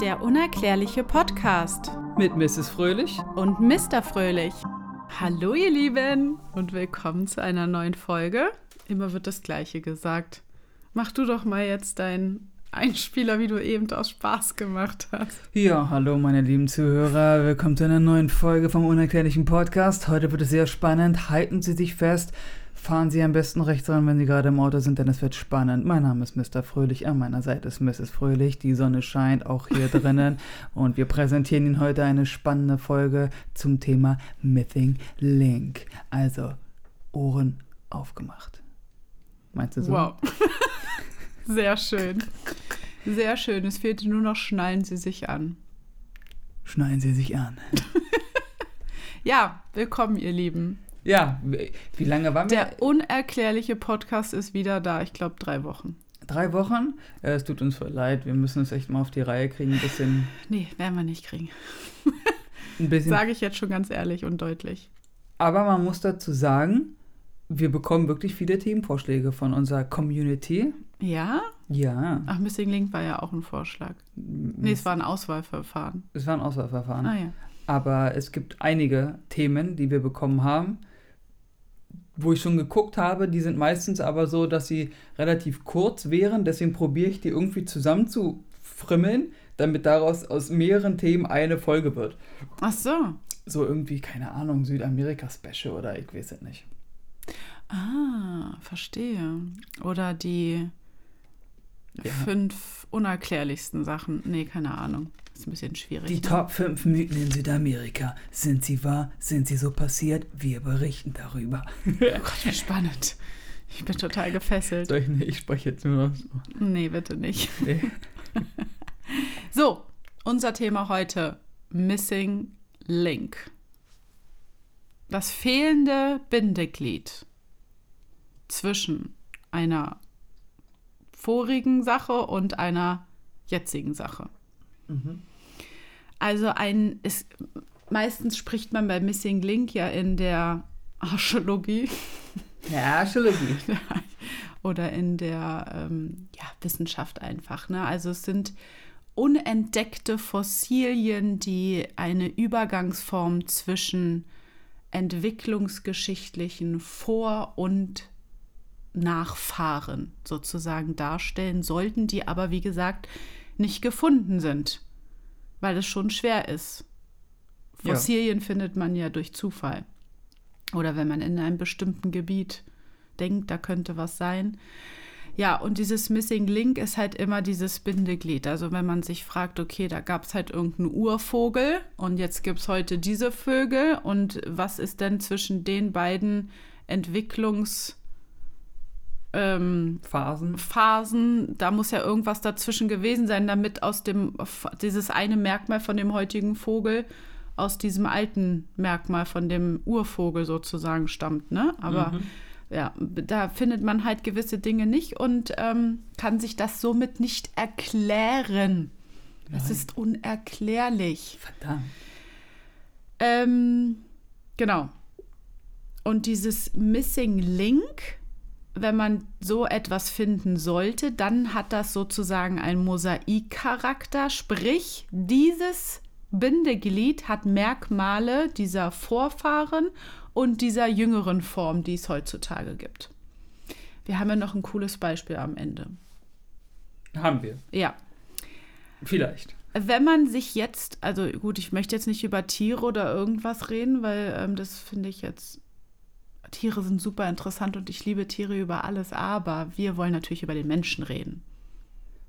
Der unerklärliche Podcast Mit Mrs. Fröhlich. und Mr. Fröhlich. Hallo ihr Lieben und willkommen zu einer neuen Folge. Immer wird das gleiche gesagt. Mach du doch mal jetzt deinen Einspieler, wie du eben aus Spaß gemacht hast. Ja, hallo meine lieben Zuhörer. Willkommen zu einer neuen Folge vom unerklärlichen Podcast. Heute wird es sehr spannend. Halten Sie sich fest. Fahren Sie am besten rechts ran, wenn Sie gerade im Auto sind, denn es wird spannend. Mein Name ist Mr. Fröhlich, an meiner Seite ist Mrs. Fröhlich. Die Sonne scheint auch hier drinnen und wir präsentieren Ihnen heute eine spannende Folge zum Thema Missing Link. Also, Ohren aufgemacht. Meinst du so? Wow. Sehr schön. Sehr schön. Es fehlte nur noch, schnallen Sie sich an. Schneiden Sie sich an. Ja, willkommen ihr Lieben. Ja, wie lange waren wir? Der unerklärliche Podcast ist wieder da. Ich glaube drei Wochen. Drei Wochen? Äh, es tut uns voll leid. Wir müssen es echt mal auf die Reihe kriegen. Ein bisschen. Nee, werden wir nicht kriegen. Ein bisschen. Sage ich jetzt schon ganz ehrlich und deutlich. Aber man muss dazu sagen, wir bekommen wirklich viele Themenvorschläge von unserer Community. Ja? Ja. Ach, Missing Link war ja auch ein Vorschlag. Nee, es war ein Auswahlverfahren. Es war ein Auswahlverfahren. Ah ja. Aber es gibt einige Themen, die wir bekommen haben, wo ich schon geguckt habe. Die sind meistens aber so, dass sie relativ kurz wären. Deswegen probiere ich die irgendwie zusammenzufrimmeln, damit daraus aus mehreren Themen eine Folge wird. Ach so. So irgendwie, keine Ahnung, Südamerika-Special oder ich weiß es nicht. Ah, verstehe. Oder die Ja. fünf unerklärlichsten Sachen. Nee, keine Ahnung. Ist ein bisschen schwierig. Die ne? Top 5 Mythen in Südamerika. Sind sie wahr? Sind sie so passiert? Wir berichten darüber. Oh Gott, wie spannend. Ich bin total gefesselt. Soll ich nicht? Ich spreche jetzt nur noch so. Nee, bitte nicht. Nee. So, unser Thema heute: Missing Link. Das fehlende Bindeglied zwischen einer vorigen Sache und einer jetzigen Sache. Mhm. Also ein ist meistens spricht man bei Missing Link ja in der Archäologie Ja, Archäologie. oder in der ähm, ja, Wissenschaft einfach. Ne? Also es sind unentdeckte Fossilien, die eine Übergangsform zwischen entwicklungsgeschichtlichen Vor- und Nachfahren sozusagen darstellen sollten, die aber wie gesagt nicht gefunden sind, weil es schon schwer ist. Ja. Fossilien findet man ja durch Zufall. Oder wenn man in einem bestimmten Gebiet denkt, da könnte was sein. Ja, und dieses Missing Link ist halt immer dieses Bindeglied. Also wenn man sich fragt, okay, da gab es halt irgendeinen Urvogel und jetzt gibt es heute diese Vögel und was ist denn zwischen den beiden Entwicklungs... Ähm, Phasen. Phasen, da muss ja irgendwas dazwischen gewesen sein, damit aus dem dieses eine Merkmal von dem heutigen Vogel aus diesem alten Merkmal von dem Urvogel sozusagen stammt, ne? Aber Mhm. ja, da findet man halt gewisse Dinge nicht und ähm, kann sich das somit nicht erklären. Es Nein. ist unerklärlich. Verdammt. Ähm, genau. Und dieses Missing Link, wenn man so etwas finden sollte, dann hat das sozusagen einen Mosaikcharakter, sprich dieses Bindeglied hat Merkmale dieser Vorfahren und dieser jüngeren Form, die es heutzutage gibt. Wir haben ja noch ein cooles Beispiel am Ende. Haben wir. Ja, Vielleicht. wenn man sich jetzt, also gut, ich möchte jetzt nicht über Tiere oder irgendwas reden, weil ähm, das finde ich jetzt, Tiere sind super interessant und ich liebe Tiere über alles, aber wir wollen natürlich über den Menschen reden.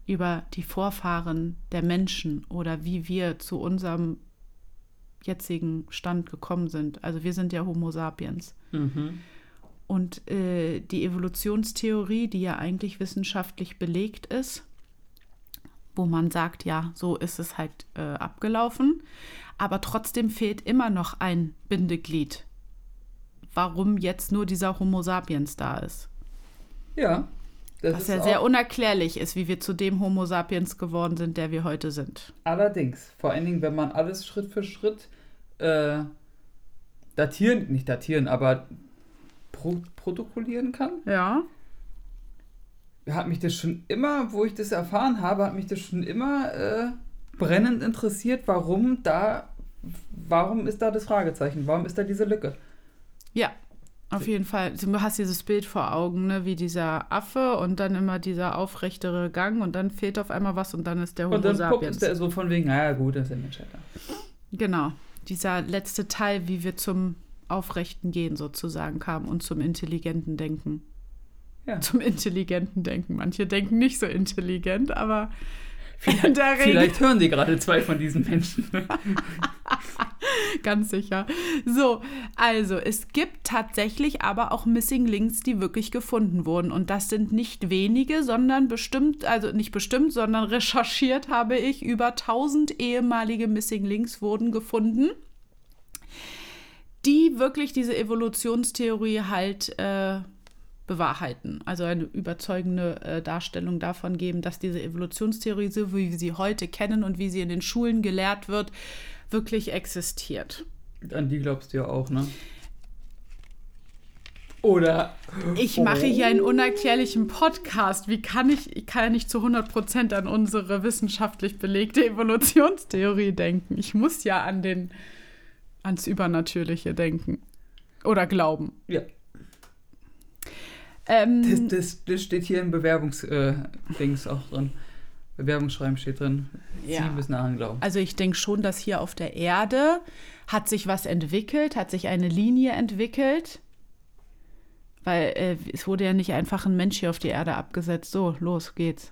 Über die Vorfahren der Menschen oder wie wir zu unserem jetzigen Stand gekommen sind. Also wir sind ja Homo sapiens. Mhm. Und äh, die Evolutionstheorie, die ja eigentlich wissenschaftlich belegt ist, wo man sagt, ja, so ist es halt äh, abgelaufen, aber trotzdem fehlt immer noch ein Bindeglied. Warum jetzt nur dieser Homo sapiens da ist. Ja. Das Was ist ja sehr unerklärlich ist, wie wir zu dem Homo sapiens geworden sind, der wir heute sind. Allerdings. Vor allen Dingen, wenn man alles Schritt für Schritt äh, datieren, nicht datieren, aber pro protokollieren kann. Ja. hat mich das schon immer, wo ich das erfahren habe, hat mich das schon immer äh, brennend interessiert, warum da, warum ist da das Fragezeichen? Warum ist da diese Lücke? Ja, auf jeden Fall. Du hast dieses Bild vor Augen, ne? wie dieser Affe und dann immer dieser aufrechtere Gang und dann fehlt auf einmal was und dann ist der Homo Und dann guckt sapiens. der so von wegen, naja gut, das ist der Mensch. Genau. Dieser letzte Teil, wie wir zum aufrechten Gehen sozusagen kamen und zum intelligenten Denken. Ja. Zum intelligenten Denken. Manche denken nicht so intelligent, aber Regel Vielleicht hören die gerade zwei von diesen Menschen. ganz sicher. So, also es gibt tatsächlich aber auch Missing Links, die wirklich gefunden wurden. Und das sind nicht wenige, sondern bestimmt, also nicht bestimmt, sondern recherchiert habe ich, über 1000 ehemalige Missing Links wurden gefunden, die wirklich diese Evolutionstheorie halt äh, bewahrheiten. Also eine überzeugende äh, Darstellung davon geben, dass diese Evolutionstheorie, so wie wir sie heute kennen und wie sie in den Schulen gelehrt wird, wirklich existiert. An die glaubst du ja auch, ne? Oder. Ich mache hier einen unerklärlichen Podcast. Wie kann ich, ich kann ja nicht zu 100% an unsere wissenschaftlich belegte Evolutionstheorie denken. Ich muss ja an den, ans Übernatürliche denken. Oder glauben. Ja, Ähm, das, das, das steht hier im Bewerbungsdings auch drin. Bewerbungsschreiben steht drin. Ja. Sie müssen daran glauben. Also ich denke schon, dass hier auf der Erde hat sich was entwickelt, hat sich eine Linie entwickelt. Weil äh, es wurde ja nicht einfach ein Mensch hier auf die Erde abgesetzt. So, los geht's.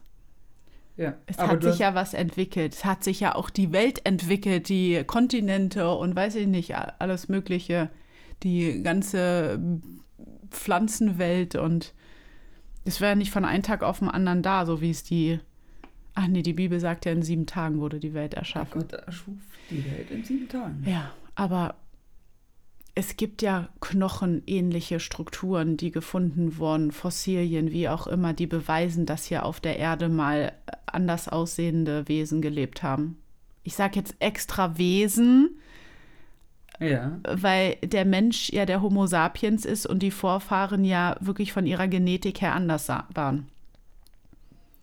Ja, Es hat sich ja was entwickelt. Es hat sich ja auch die Welt entwickelt, die Kontinente und weiß ich nicht, alles Mögliche. Die ganze Pflanzenwelt und es wäre nicht von einem Tag auf den anderen da, so wie es die. Ach nee, die Bibel sagt ja, in sieben Tagen wurde die Welt erschaffen. Gott erschuf die Welt in sieben Tagen. Ja, aber es gibt ja knochenähnliche Strukturen, die gefunden wurden, Fossilien, wie auch immer, die beweisen, dass hier auf der Erde mal anders aussehende Wesen gelebt haben. Ich sage jetzt extra Wesen, Ja, weil der Mensch ja der Homo sapiens ist und die Vorfahren ja wirklich von ihrer Genetik her anders waren.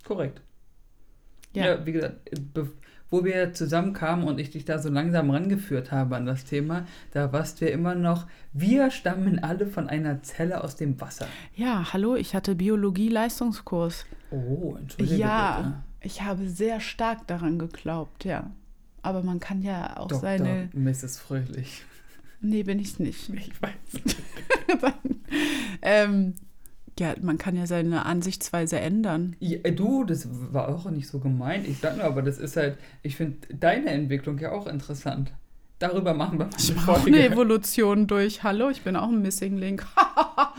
korrekt. Ja. Ja, wie gesagt, wo wir zusammenkamen und ich dich da so langsam rangeführt habe an das Thema, da warst du ja immer noch, wir stammen alle von einer Zelle aus dem Wasser. Ja, hallo, ich hatte Biologie-Leistungskurs. Oh, entschuldige Ja, bitte. ich habe sehr stark daran geglaubt, ja. Aber man kann ja auch Dr. seine. Mrs. Fröhlich. Nee, bin ich nicht. Ich weiß. ähm, ja, man kann ja seine Ansichtsweise ändern. Ja, du, das war auch nicht so gemeint. Ich sag nur, aber das ist halt, ich finde deine Entwicklung ja auch interessant. Darüber machen wir Ich auch Folge. eine Evolution durch. Hallo, ich bin auch ein Missing Link. ja,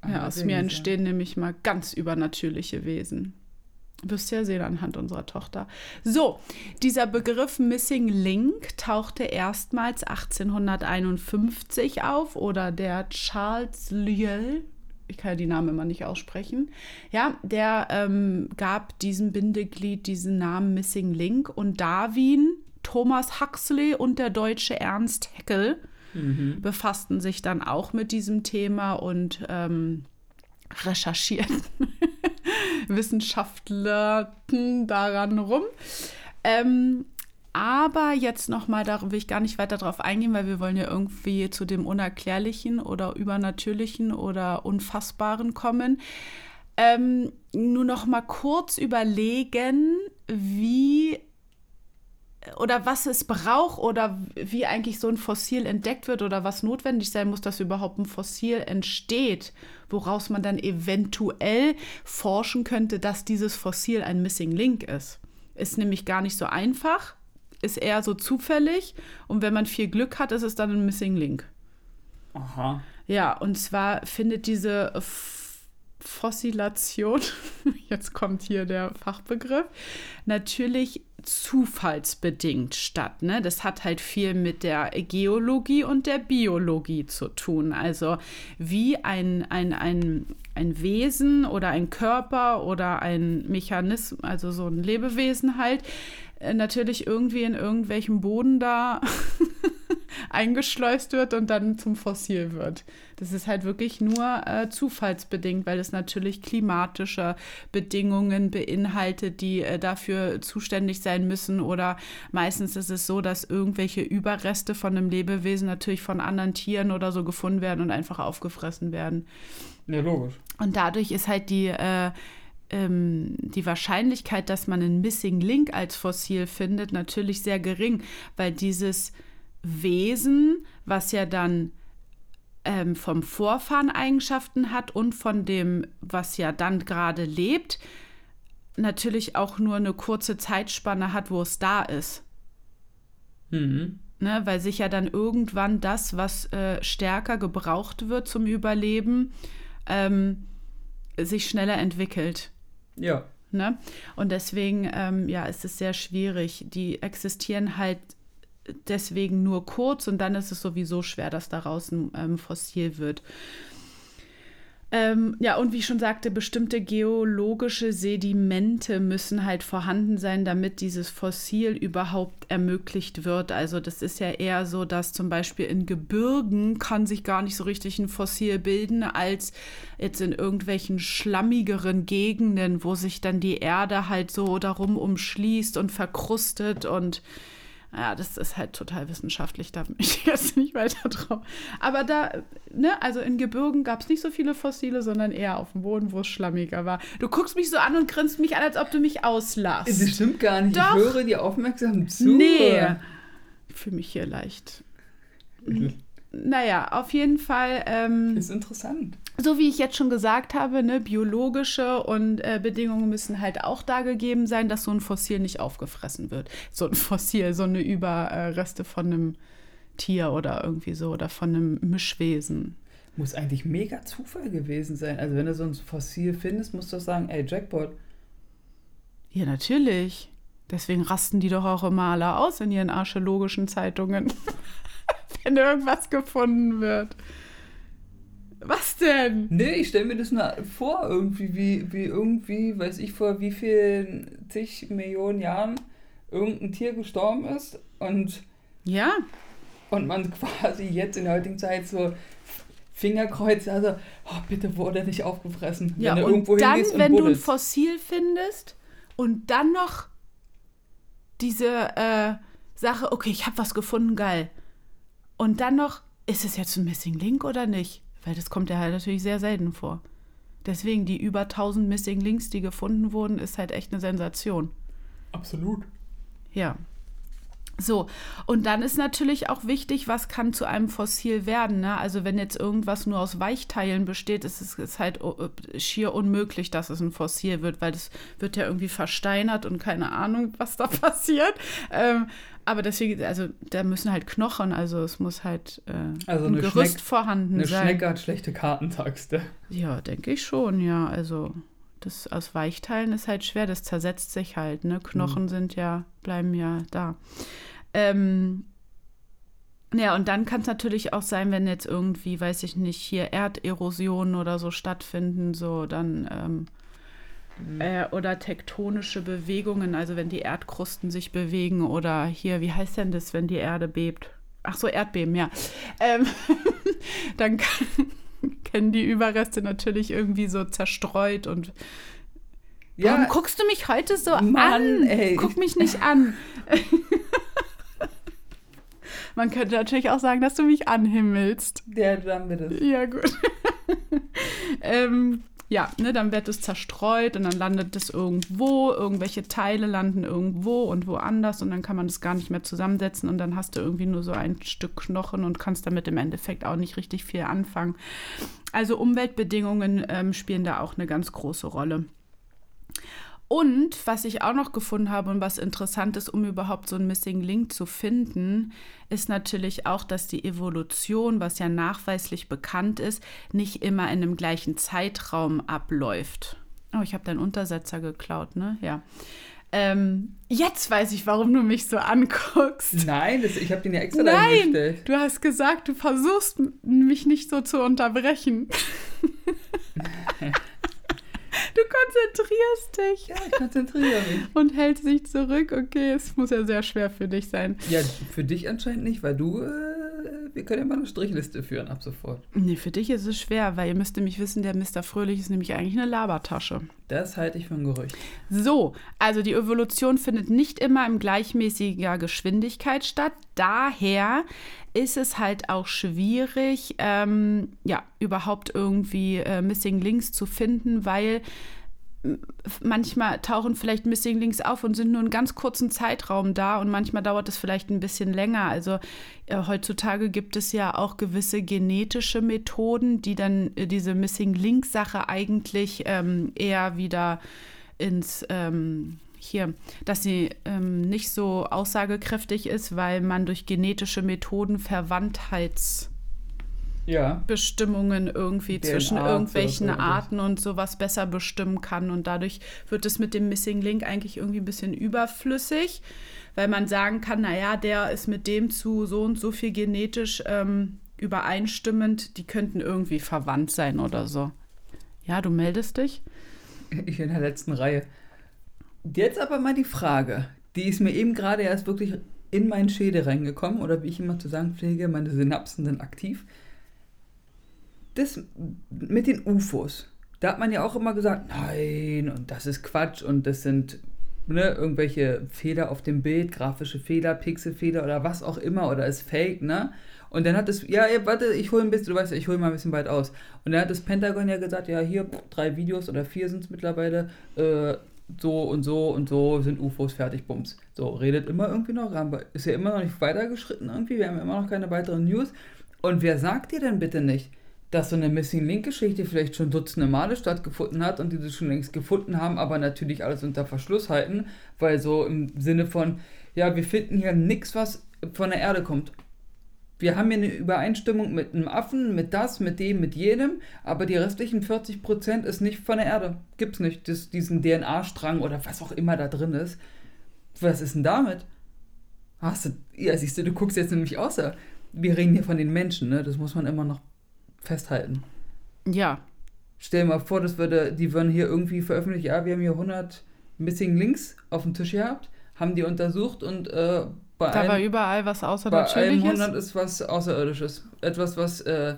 Ah, aus mir entstehen nämlich mal ganz übernatürliche Wesen. Wirst ja sehen anhand unserer Tochter. So, dieser Begriff Missing Link tauchte erstmals 1851 auf oder der Charles Lyell, ich kann ja die Namen immer nicht aussprechen, ja, der ähm, gab diesem Bindeglied diesen Namen Missing Link und Darwin, Thomas Huxley und der deutsche Ernst Haeckel Mhm. befassten sich dann auch mit diesem Thema und ähm, recherchierten Wissenschaftlerten daran rum. Ähm, aber jetzt nochmal, da will ich gar nicht weiter drauf eingehen, weil wir wollen ja irgendwie zu dem Unerklärlichen oder Übernatürlichen oder Unfassbaren kommen. Ähm, nur noch mal kurz überlegen, wie oder was es braucht oder wie eigentlich so ein Fossil entdeckt wird oder was notwendig sein muss, dass überhaupt ein Fossil entsteht, woraus man dann eventuell forschen könnte, dass dieses Fossil ein Missing Link ist. Ist nämlich gar nicht so einfach, ist eher so zufällig und wenn man viel Glück hat, ist es dann ein Missing Link. Aha. Ja, und zwar findet diese F Fossilation, jetzt kommt hier der Fachbegriff, natürlich zufallsbedingt statt. Ne? Das hat halt viel mit der Geologie und der Biologie zu tun. Also wie ein, ein, ein, ein Wesen oder ein Körper oder ein Mechanismus, also so ein Lebewesen halt, äh, natürlich irgendwie in irgendwelchem Boden da eingeschleust wird und dann zum Fossil wird. Das ist halt wirklich nur äh, zufallsbedingt, weil es natürlich klimatische Bedingungen beinhaltet, die äh, dafür zuständig sein müssen. Oder meistens ist es so, dass irgendwelche Überreste von einem Lebewesen natürlich von anderen Tieren oder so gefunden werden und einfach aufgefressen werden. Ja, logisch. Und dadurch ist halt die, äh, ähm, die Wahrscheinlichkeit, dass man einen Missing Link als Fossil findet, natürlich sehr gering, weil dieses Wesen, was ja dann ähm, vom Vorfahren Eigenschaften hat und von dem, was ja dann gerade lebt, natürlich auch nur eine kurze Zeitspanne hat, wo es da ist. Mhm. Ne, weil sich ja dann irgendwann das, was äh, stärker gebraucht wird zum Überleben, ähm, sich schneller entwickelt. Ja. Ne? Und deswegen ähm, ja, ist es sehr schwierig. Die existieren halt deswegen nur kurz und dann ist es sowieso schwer, dass daraus ein ähm, Fossil wird. Ähm, ja, und wie ich schon sagte, bestimmte geologische Sedimente müssen halt vorhanden sein, damit dieses Fossil überhaupt ermöglicht wird. Also das ist ja eher so, dass zum Beispiel in Gebirgen kann sich gar nicht so richtig ein Fossil bilden, als jetzt in irgendwelchen schlammigeren Gegenden, wo sich dann die Erde halt so darum umschließt und verkrustet und ja, das ist halt total wissenschaftlich, da bin ich jetzt nicht weiter drauf. Aber da, ne, also in Gebirgen gab es nicht so viele Fossile, sondern eher auf dem Boden, wo es schlammiger war. Du guckst mich so an und grinst mich an, als ob du mich auslachst. Das stimmt gar nicht. Doch. Ich höre dir aufmerksam zu. Nee. Ich fühle mich hier leicht. Naja, auf jeden Fall. Ähm, ist interessant so wie ich jetzt schon gesagt habe, ne, biologische und äh, Bedingungen müssen halt auch da gegeben sein, dass so ein Fossil nicht aufgefressen wird. So ein Fossil, so eine Überreste von einem Tier oder irgendwie so oder von einem Mischwesen. Muss eigentlich mega Zufall gewesen sein. Also wenn du so ein Fossil findest, musst du sagen, ey, Jackpot. Ja, natürlich. Deswegen rasten die doch auch immer alle aus in ihren archäologischen Zeitungen, wenn irgendwas gefunden wird. Was denn? Nee, ich stelle mir das nur vor, irgendwie, wie, wie irgendwie, weiß ich, vor wie vielen zig Millionen Jahren irgendein Tier gestorben ist und. Ja. Und man quasi jetzt in der heutigen Zeit so Fingerkreuze, also, oh, bitte wurde nicht aufgefressen. Ja, wenn du und dann, und wenn du ein Fossil findest und dann noch diese äh, Sache, okay, ich habe was gefunden, geil. Und dann noch, ist es jetzt ein Missing Link oder nicht? Weil das kommt ja halt natürlich sehr selten vor. Deswegen die über 1000 Missing Links, die gefunden wurden, ist halt echt eine Sensation. Absolut. Ja. So, und dann ist natürlich auch wichtig, was kann zu einem Fossil werden. Ne? Also wenn jetzt irgendwas nur aus Weichteilen besteht, ist es ist halt äh, schier unmöglich, dass es ein Fossil wird, weil das wird ja irgendwie versteinert und keine Ahnung, was da passiert. Ähm, aber deswegen, also da müssen halt Knochen, also es muss halt äh, also ein Gerüst Schneck, vorhanden eine sein. Eine Schnecke hat schlechte Kartentaxte. Ja, denke ich schon, ja. Also das aus Weichteilen ist halt schwer, das zersetzt sich halt, ne? Knochen mhm. sind ja, bleiben ja da. Ähm, ja, und dann kann es natürlich auch sein, wenn jetzt irgendwie, weiß ich nicht, hier Erderosionen oder so stattfinden, so dann ähm, Mhm. Äh, oder tektonische Bewegungen, also wenn die Erdkrusten sich bewegen oder hier, wie heißt denn das, wenn die Erde bebt? Ach so, Erdbeben, ja. Ähm, dann kennen die Überreste natürlich irgendwie so zerstreut und ja, Warum guckst du mich heute so Mann, an? Ey. Guck mich nicht an. Man könnte natürlich auch sagen, dass du mich anhimmelst. Ja, dann bitte. Ja, gut. ähm, ja, ne, dann wird es zerstreut und dann landet es irgendwo, irgendwelche Teile landen irgendwo und woanders und dann kann man das gar nicht mehr zusammensetzen und dann hast du irgendwie nur so ein Stück Knochen und kannst damit im Endeffekt auch nicht richtig viel anfangen. Also Umweltbedingungen ähm, spielen da auch eine ganz große Rolle. Und was ich auch noch gefunden habe und was interessant ist, um überhaupt so einen Missing Link zu finden, ist natürlich auch, dass die Evolution, was ja nachweislich bekannt ist, nicht immer in dem gleichen Zeitraum abläuft. Oh, ich habe deinen Untersetzer geklaut, ne? Ja. Ähm, jetzt weiß ich, warum du mich so anguckst. Nein, das, ich habe den ja extra Nein, du hast gesagt, du versuchst mich nicht so zu unterbrechen. Du konzentrierst dich. Ja, ich konzentriere mich. Und hältst dich zurück. Okay, es muss ja sehr schwer für dich sein. Ja, für dich anscheinend nicht, weil du äh, wir können ja mal eine Strichliste führen ab sofort. Nee, für dich ist es schwer, weil ihr müsst nämlich wissen, der Mr. Fröhlich ist nämlich eigentlich eine Labertasche. Das halte ich für ein Gerücht. So, also die Evolution findet nicht immer in gleichmäßiger Geschwindigkeit statt. Daher ist es halt auch schwierig, ähm, ja, überhaupt irgendwie äh, Missing Links zu finden, weil manchmal tauchen vielleicht Missing Links auf und sind nur einen ganz kurzen Zeitraum da und manchmal dauert es vielleicht ein bisschen länger. Also äh, heutzutage gibt es ja auch gewisse genetische Methoden, die dann äh, diese Missing Link Sache eigentlich ähm, eher wieder ins ähm, hier, dass sie ähm, nicht so aussagekräftig ist, weil man durch genetische Methoden Verwandtheits ja. Bestimmungen irgendwie DNA zwischen irgendwelchen Arten und sowas besser bestimmen kann. Und dadurch wird es mit dem Missing Link eigentlich irgendwie ein bisschen überflüssig, weil man sagen kann, naja, der ist mit dem zu so und so viel genetisch ähm, übereinstimmend, die könnten irgendwie verwandt sein oder so. Ja, du meldest dich? Ich in der letzten Reihe. Jetzt aber mal die Frage, die ist mir eben gerade erst wirklich in meinen Schädel reingekommen, oder wie ich immer zu sagen pflege, meine Synapsen sind aktiv das mit den UFOs, da hat man ja auch immer gesagt, nein, und das ist Quatsch und das sind ne, irgendwelche Fehler auf dem Bild, grafische Fehler, Pixelfehler oder was auch immer oder ist Fake, ne? Und dann hat es, ja, warte, ich hole ein bisschen, du weißt ich hole mal ein bisschen weit aus. Und dann hat das Pentagon ja gesagt, ja, hier drei Videos oder vier sind es mittlerweile, äh, so und so und so sind UFOs fertig, bums. So, redet immer irgendwie noch, ist ja immer noch nicht weitergeschritten irgendwie, wir haben immer noch keine weiteren News. Und wer sagt dir denn bitte nicht, dass so eine Missing Link Geschichte vielleicht schon dutzende Male stattgefunden hat und die sie schon längst gefunden haben, aber natürlich alles unter Verschluss halten, weil so im Sinne von, ja, wir finden hier nichts, was von der Erde kommt. Wir haben hier eine Übereinstimmung mit einem Affen, mit das, mit dem, mit jedem, aber die restlichen 40% ist nicht von der Erde. Gibt's nicht. Das, diesen DNA-Strang oder was auch immer da drin ist. Was ist denn damit? Hast du, ja, siehst du, du guckst jetzt nämlich außer. Wir reden hier von den Menschen, ne? Das muss man immer noch festhalten. Ja. Stell dir mal vor, das würde, die würden hier irgendwie veröffentlichen, ja, wir haben hier 100 Missing Links auf dem Tisch gehabt, haben die untersucht und äh, bei Da war überall was Außerirdisches. Bei einem 100 ist was Außerirdisches. Etwas, was, äh,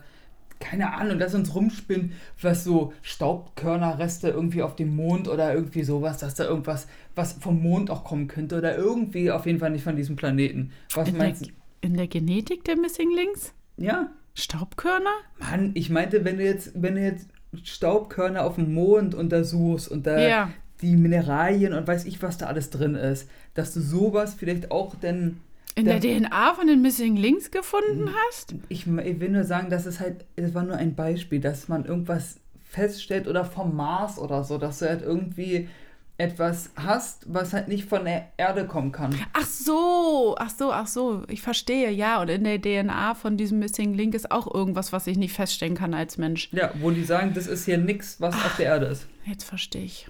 keine Ahnung, lass uns rumspinnen, was so Staubkörnerreste irgendwie auf dem Mond oder irgendwie sowas, dass da irgendwas, was vom Mond auch kommen könnte oder irgendwie auf jeden Fall nicht von diesem Planeten. Was in meinst du? In der Genetik der Missing Links? Ja. Staubkörner? Mann, ich meinte, wenn du jetzt, wenn du jetzt Staubkörner auf dem Mond untersuchst und da ja. die Mineralien und weiß ich, was da alles drin ist, dass du sowas vielleicht auch denn in der DNA von den Missing Links gefunden hast? Ich, ich will nur sagen, dass es halt, es war nur ein Beispiel, dass man irgendwas feststellt oder vom Mars oder so, dass du halt irgendwie etwas hast, was halt nicht von der Erde kommen kann. Ach so, ach so, ach so, ich verstehe, ja. Und in der DNA von diesem Missing Link ist auch irgendwas, was ich nicht feststellen kann als Mensch. Ja, wo die sagen, das ist hier nichts, was ach, auf der Erde ist. Jetzt verstehe ich.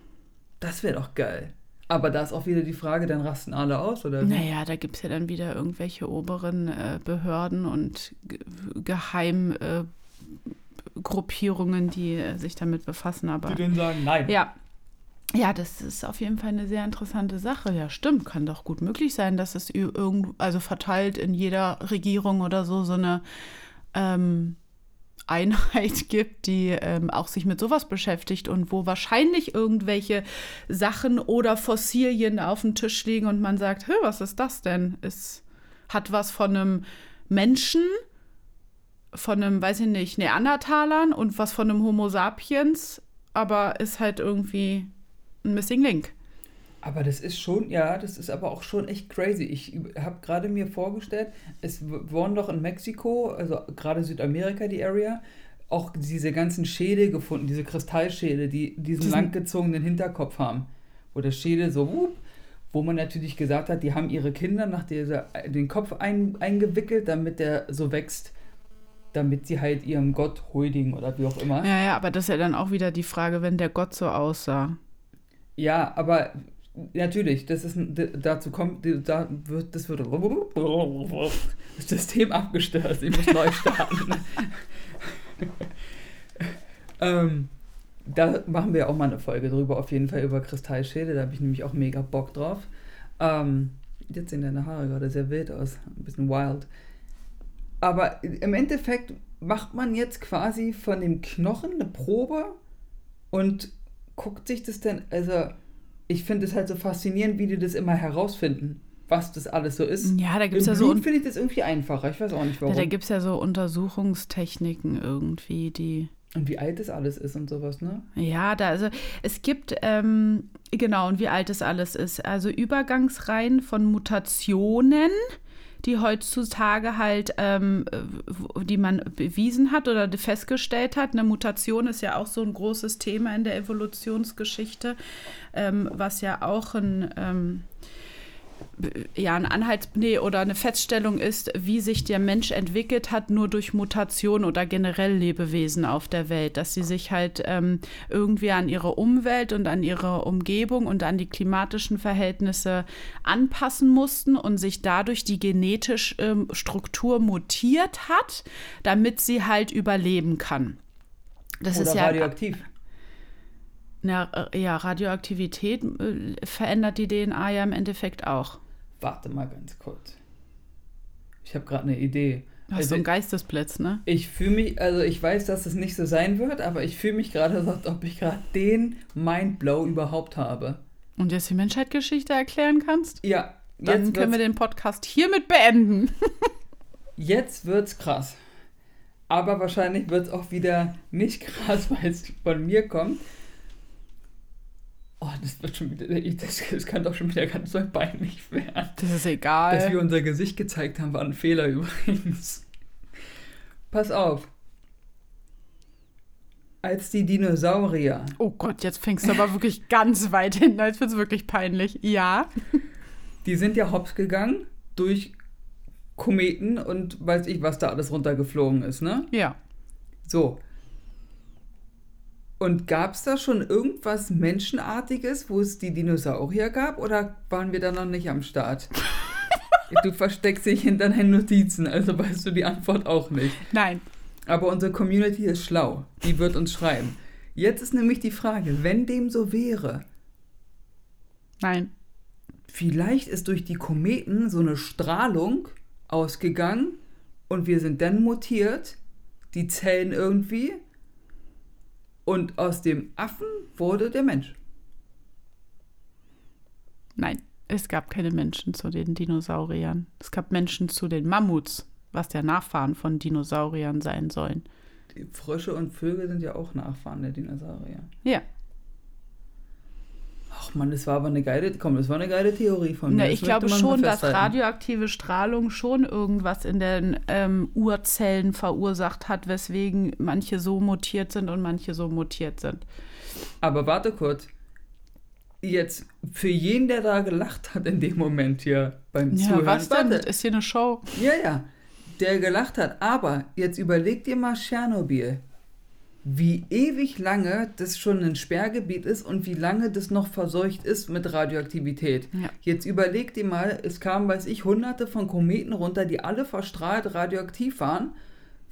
Das wäre doch geil. Aber da ist auch wieder die Frage, dann rasten alle aus, oder wie? Naja, da gibt es ja dann wieder irgendwelche oberen äh, Behörden und Geheimgruppierungen, äh, die äh, sich damit befassen. Aber, die denen sagen, nein. Ja, ja, das ist auf jeden Fall eine sehr interessante Sache. Ja, stimmt. Kann doch gut möglich sein, dass es irgendwo, also verteilt in jeder Regierung oder so, so eine ähm, Einheit gibt, die ähm, auch sich mit sowas beschäftigt und wo wahrscheinlich irgendwelche Sachen oder Fossilien auf dem Tisch liegen und man sagt, Hö, was ist das denn? Es hat was von einem Menschen, von einem, weiß ich nicht, Neandertalern und was von einem Homo sapiens, aber ist halt irgendwie ein Missing Link. Aber das ist schon, ja, das ist aber auch schon echt crazy. Ich habe gerade mir vorgestellt, es wurden doch in Mexiko, also gerade Südamerika, die Area, auch diese ganzen Schädel gefunden, diese Kristallschädel, die diesen, diesen langgezogenen Hinterkopf haben. Wo der Schädel so, wupp, wo man natürlich gesagt hat, die haben ihre Kinder nach dieser, den Kopf ein, eingewickelt, damit der so wächst, damit sie halt ihrem Gott huldigen oder wie auch immer. Ja, ja, aber das ist ja dann auch wieder die Frage, wenn der Gott so aussah. Ja, aber natürlich, das ist dazu kommt, da wird das wird das System abgestürzt. Ich muss neu starten. ähm, da machen wir auch mal eine Folge drüber, auf jeden Fall über Kristallschädel. Da habe ich nämlich auch mega Bock drauf. Ähm, jetzt sehen deine Haare gerade sehr wild aus, ein bisschen wild. Aber im Endeffekt macht man jetzt quasi von dem Knochen eine Probe und guckt sich das dann, also ich finde es halt so faszinierend, wie die das immer herausfinden, was das alles so ist. Ja, da gibt es ja so. Blut un- finde ich das irgendwie einfacher, ich weiß auch nicht warum. Ja, da gibt es ja so Untersuchungstechniken irgendwie, die. und wie alt das alles ist und sowas, ne? Ja, da also es gibt ähm, genau und wie alt es alles ist. Also Übergangsreihen von Mutationen, die heutzutage halt, ähm, äh, die man bewiesen hat oder festgestellt hat. Eine Mutation ist ja auch so ein großes Thema in der Evolutionsgeschichte, ähm, was ja auch ein ähm, ja, ein Anhalts nee, oder eine Feststellung ist, wie sich der Mensch entwickelt hat, nur durch Mutation oder generell Lebewesen auf der Welt, dass sie sich halt ähm, irgendwie an ihre Umwelt und an ihre Umgebung und an die klimatischen Verhältnisse anpassen mussten und sich dadurch die genetische ähm, Struktur mutiert hat, damit sie halt überleben kann. Das Oder ist ja radioaktiv. na, äh, ja, Radioaktivität äh, verändert die DNA ja im Endeffekt auch. Warte mal ganz kurz. Ich habe gerade eine Idee. Du hast Also, so einen Geistesblitz, ne? ich fühle mich, also ich weiß, dass es nicht so sein wird, aber ich fühle mich gerade so, als ob ich gerade den Mindblow überhaupt habe. Und jetzt die Menschheitsgeschichte erklären kannst? Ja, Dann jetzt können wir den Podcast hiermit beenden. jetzt wird's krass. Aber wahrscheinlich wird es auch wieder nicht krass, weil es von mir kommt. Oh, das wird schon wieder, das, das kann doch schon wieder ganz so peinlich werden. Das ist Dass wir egal. unser Gesicht gezeigt haben, war ein Fehler übrigens. Pass auf. Als die Dinosaurier, Oh Gott, jetzt fängst du aber wirklich ganz weit hinten. Jetzt wird es wirklich peinlich. Ja. die sind ja hops gegangen durch Kometen und weiß ich, was da alles runtergeflogen ist, ne? Ja. So. Und gab es da schon irgendwas Menschenartiges, wo es die Dinosaurier gab, oder waren wir da noch nicht am Start? du versteckst dich hinter deinen Notizen, also weißt du die Antwort auch nicht. Nein. Aber unsere Community ist schlau. Die wird uns schreiben. Jetzt ist nämlich die Frage, wenn dem so wäre, Nein. vielleicht ist durch die Kometen so eine Strahlung ausgegangen und wir sind dann mutiert, die Zellen irgendwie, und aus dem Affen wurde der Mensch. Nein. Es gab keine Menschen zu den Dinosauriern. Es gab Menschen zu den Mammuts, was der Nachfahren von Dinosauriern sein sollen. Die Frösche und Vögel sind ja auch Nachfahren der Dinosaurier. Ja. Ach man, das war aber eine geile, komm, das war eine geile Theorie von mir. Na, ich glaube schon, dass radioaktive Strahlung schon irgendwas in den ähm, Urzellen verursacht hat, weswegen manche so mutiert sind und manche so mutiert sind. Aber warte kurz. Jetzt, für jeden, der da gelacht hat in dem Moment hier beim Ja, Zuhören. was denn? warte. Das ist hier eine Show. Ja, ja, der gelacht hat. Aber jetzt überleg dir mal Tschernobyl. Wie ewig lange das schon ein Sperrgebiet ist und wie lange das noch verseucht ist mit Radioaktivität. Ja. Jetzt überleg dir mal, es kamen, weiß ich, hunderte von Kometen runter, die alle verstrahlt radioaktiv waren.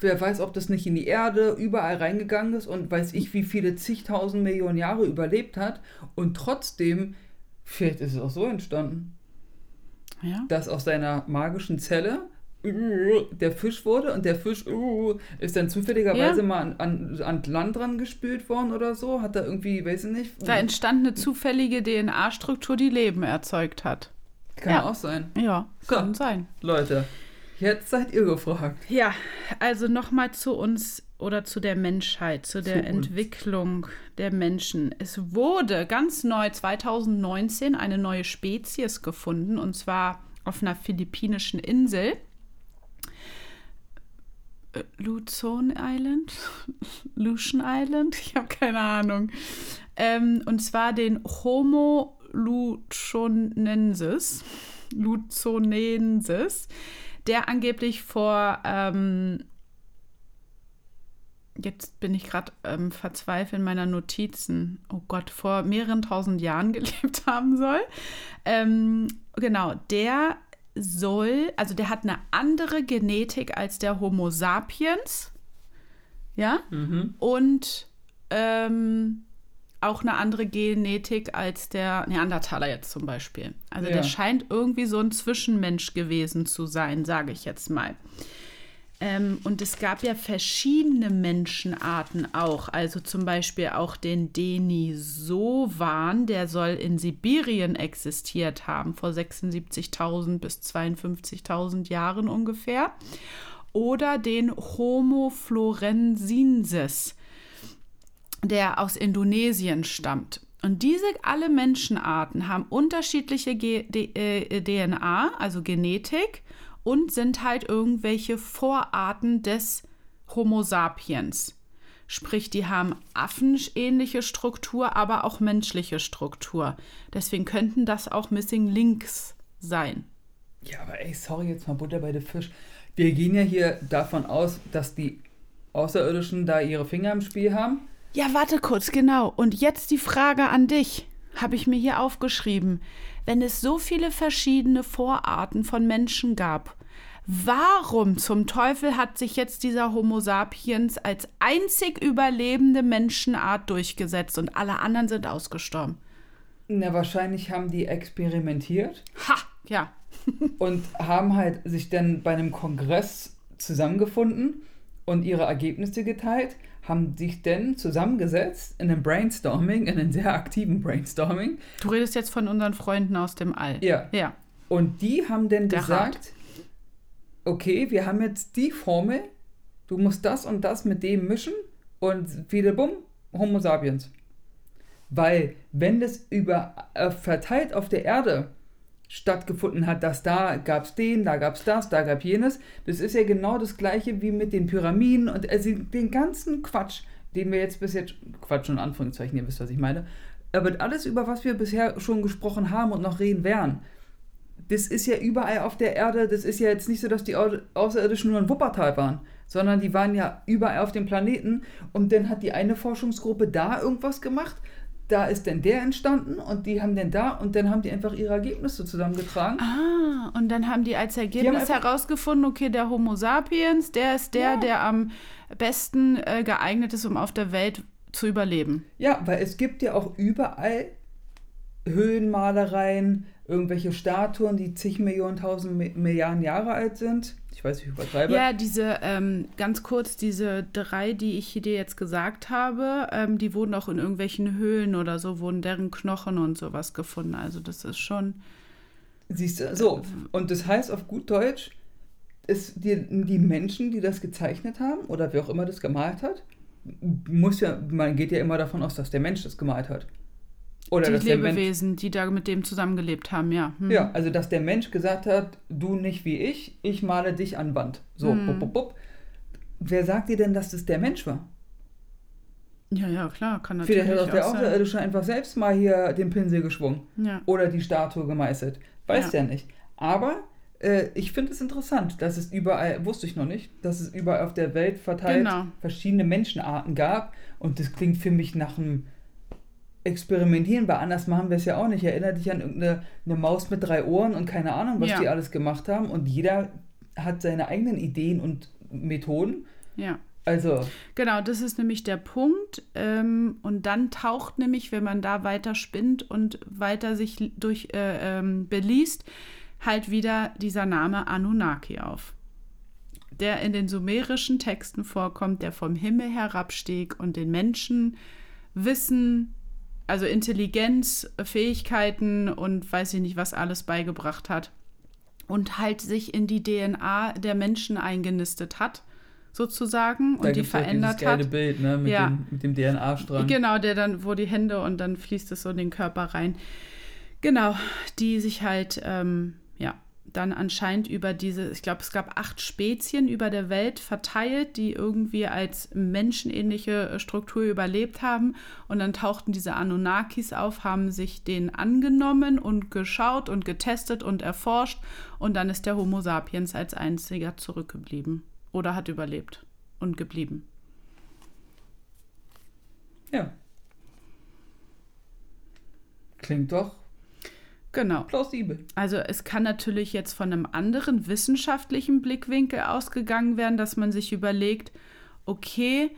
Wer weiß, ob das nicht in die Erde überall reingegangen ist und weiß ich, wie viele zigtausend Millionen Jahre überlebt hat. Und trotzdem, vielleicht ist es auch so entstanden Ja. dass aus seiner magischen Zelle der Fisch wurde und der Fisch uh, ist dann zufälligerweise Ja. mal an, an, an Land dran gespült worden oder so. Hat er irgendwie, weiß ich nicht. Da entstand eine zufällige DNA-Struktur, die Leben erzeugt hat. Kann ja. auch sein. Ja, So. kann sein. Leute, jetzt seid ihr gefragt. Ja, also nochmal zu uns oder zu der Menschheit, zu der Zu uns. Entwicklung der Menschen. Es wurde ganz neu 2019 eine neue Spezies gefunden und zwar auf einer philippinischen Insel. Luzon Island? Lucian Island? Ich habe keine Ahnung. Ähm, und zwar den Homo luzonensis. Luzonensis, der angeblich vor ähm, Jetzt bin ich gerade ähm, verzweifelt in meiner Notizen. Oh Gott, vor mehreren tausend Jahren gelebt haben soll. Ähm, genau, der soll, also der hat eine andere Genetik als der Homo sapiens. Ja? Mhm. Und ähm, auch eine andere Genetik als der Neandertaler jetzt zum Beispiel. Also Ja. der scheint irgendwie so ein Zwischenmensch gewesen zu sein, sage ich jetzt mal. Ähm, und es gab ja verschiedene Menschenarten auch. Also zum Beispiel auch den Denisovan, der soll in Sibirien existiert haben, vor 76.000 bis 52.000 Jahren ungefähr. Oder den Homo florensinensis, der aus Indonesien stammt. Und diese alle Menschenarten haben unterschiedliche G D äh, DNA, also Genetik, und sind halt irgendwelche Vorarten des Homo sapiens. Sprich, die haben affenähnliche Struktur, aber auch menschliche Struktur. Deswegen könnten das auch Missing Links sein. Ja, aber ey, sorry, jetzt mal Butter bei der Fisch. Wir gehen ja hier davon aus, dass die Außerirdischen da ihre Finger im Spiel haben. Ja, warte kurz, genau. Und jetzt die Frage an dich, habe ich mir hier aufgeschrieben. Wenn es so viele verschiedene Vorarten von Menschen gab, Warum zum Teufel hat sich jetzt dieser Homo sapiens als einzig überlebende Menschenart durchgesetzt und alle anderen sind ausgestorben? Na, wahrscheinlich haben die experimentiert. Ha, ja. und haben halt sich dann bei einem Kongress zusammengefunden und ihre Ergebnisse geteilt, haben sich dann zusammengesetzt in einem Brainstorming, in einem sehr aktiven Brainstorming. Du redest jetzt von unseren Freunden aus dem All. Ja. Ja. Und die haben dann Der gesagt, Rat. okay, wir haben jetzt die Formel, du musst das und das mit dem mischen und wieder bumm, Homo sapiens. Weil, wenn das über äh, verteilt auf der Erde stattgefunden hat, dass da gab es den, da gab es das, da gab jenes, das ist ja genau das gleiche wie mit den Pyramiden und also den ganzen Quatsch, den wir jetzt bis jetzt, Quatsch in Anführungszeichen, ihr wisst, was ich meine, aber alles, über was wir bisher schon gesprochen haben und noch reden werden, das ist ja überall auf der Erde, das ist ja jetzt nicht so, dass die Au- Außerirdischen nur in Wuppertal waren, sondern die waren ja überall auf dem Planeten und dann hat die eine Forschungsgruppe da irgendwas gemacht, da ist dann der entstanden und die haben dann da und dann haben die einfach ihre Ergebnisse zusammengetragen. Ah, und dann haben die als Ergebnis einfach- herausgefunden, okay, der Homo sapiens, der ist der, Ja. der am besten äh, geeignet ist, um auf der Welt zu überleben. Ja, weil es gibt ja auch überall Höhenmalereien, irgendwelche Statuen, die zig Millionen, tausend Mi- Milliarden Jahre alt sind. Ich weiß, ich übertreibe. Ja, diese, ähm, ganz kurz, diese drei, die ich dir jetzt gesagt habe, ähm, die wurden auch in irgendwelchen Höhlen oder so, wurden deren Knochen und sowas gefunden. Also das ist schon, Siehst du, so. Und das heißt auf gut Deutsch, ist die, die Menschen, die das gezeichnet haben oder wer auch immer das gemalt hat, muss ja, man geht ja immer davon aus, dass der Mensch das gemalt hat. Oder die der Mensch, Lebewesen, die da mit dem zusammengelebt haben, ja. Hm. ja, also dass der Mensch gesagt hat, du nicht wie ich, ich male dich an Wand. So, Hm. bup, bup, bup. Wer sagt dir denn, dass das der Mensch war? ja, ja, klar, kann natürlich Vielleicht hat auch der. Außerirdische einfach selbst mal hier den Pinsel geschwungen Ja. oder die Statue gemeißelt. Weiß Ja. ja, nicht. Aber äh, ich finde es interessant, dass es überall, wusste ich noch nicht, dass es überall auf der Welt verteilt Genau. verschiedene Menschenarten gab. Und das klingt für mich nach einem Experimentieren, weil anders machen wir es ja auch nicht. Erinner dich an irgendeine eine Maus mit drei Ohren und keine Ahnung, was Ja. die alles gemacht haben. Und jeder hat seine eigenen Ideen und Methoden. ja. Also, Genau, das ist nämlich der Punkt. Ähm, und dann taucht nämlich, wenn man da weiter spinnt und weiter sich durch äh, ähm, beliest, halt wieder dieser Name Anunnaki auf. Der in den sumerischen Texten vorkommt, der vom Himmel herabstieg und den Menschen Wissen, also Intelligenz, Fähigkeiten und weiß ich nicht, was alles beigebracht hat. Und halt sich in die DNA der Menschen eingenistet hat, sozusagen, da und die verändert geile hat. Bild, ne, mit, Ja. dem, mit dem DNA-Strang. Genau, der dann, wo die Hände und dann fließt es so in den Körper rein. Genau, die sich halt, ähm, ja, dann anscheinend über diese, ich glaube, es gab acht Spezien über der Welt verteilt, die irgendwie als menschenähnliche äh, Struktur überlebt haben. Und dann tauchten diese Anunnakis auf, haben sich den angenommen und geschaut und getestet und erforscht. Und dann ist der Homo sapiens als einziger zurückgeblieben oder hat überlebt und geblieben. Ja. Klingt doch Genau. plausibel. Also es kann natürlich jetzt von einem anderen wissenschaftlichen Blickwinkel ausgegangen werden, dass man sich überlegt, okay,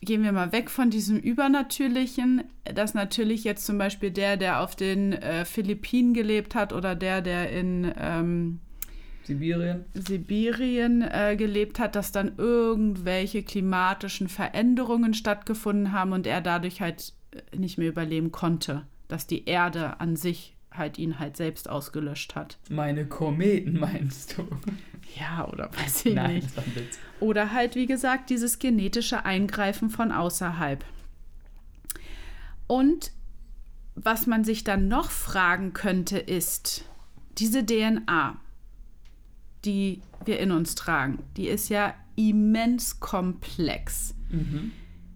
gehen wir mal weg von diesem Übernatürlichen, dass natürlich jetzt zum Beispiel der, der auf den äh, Philippinen gelebt hat oder der, der in, ähm, Sibirien. Sibirien äh, gelebt hat, dass dann irgendwelche klimatischen Veränderungen stattgefunden haben und er dadurch halt äh, nicht mehr überleben konnte, dass die Erde an sich halt ihn halt selbst ausgelöscht hat. Meine Kometen meinst du? Ja, oder weiß ich Nein, nicht. das war ein Witz. Oder halt, wie gesagt, dieses genetische Eingreifen von außerhalb. Und was man sich dann noch fragen könnte, ist, diese DNA, die wir in uns tragen, die ist ja immens komplex. Mhm.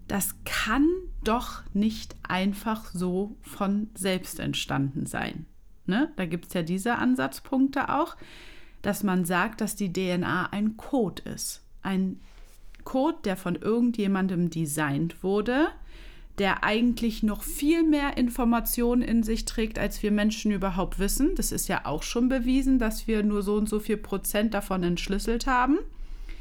Das kann doch nicht einfach so von selbst entstanden sein. Ne? Da gibt es ja diese Ansatzpunkte auch, dass man sagt, dass die DNA ein Code ist. Ein Code, der von irgendjemandem designt wurde, der eigentlich noch viel mehr Informationen in sich trägt, als wir Menschen überhaupt wissen. Das ist ja auch schon bewiesen, dass wir nur so und so viel Prozent davon entschlüsselt haben.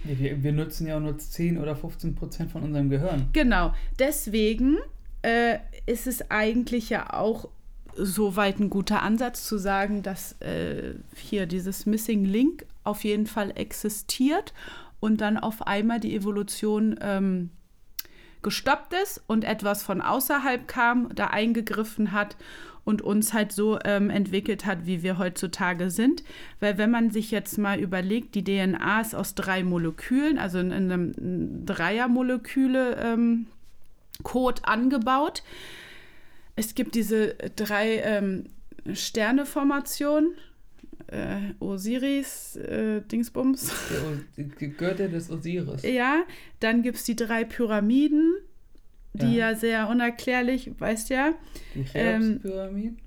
Ja, wir, wir nutzen ja auch nur 10 oder 15 Prozent von unserem Gehirn. Genau, deswegen äh, ist es eigentlich ja auch soweit ein guter Ansatz zu sagen, dass äh, hier dieses Missing Link auf jeden Fall existiert und dann auf einmal die Evolution ähm, gestoppt ist und etwas von außerhalb kam, da eingegriffen hat und uns halt so ähm, entwickelt hat, wie wir heutzutage sind. Weil wenn man sich jetzt mal überlegt, die DNA ist aus drei Molekülen, also in, in einem Dreiermoleküle ähm, Code angebaut. Es gibt diese drei ähm, Sterneformationen. Äh, Osiris, äh, Dingsbums. Der Götter des Osiris. Ja, dann gibt es die drei Pyramiden, die Ja. ja, sehr unerklärlich, weißt ja. Die Ähm, Cheops-Pyramiden.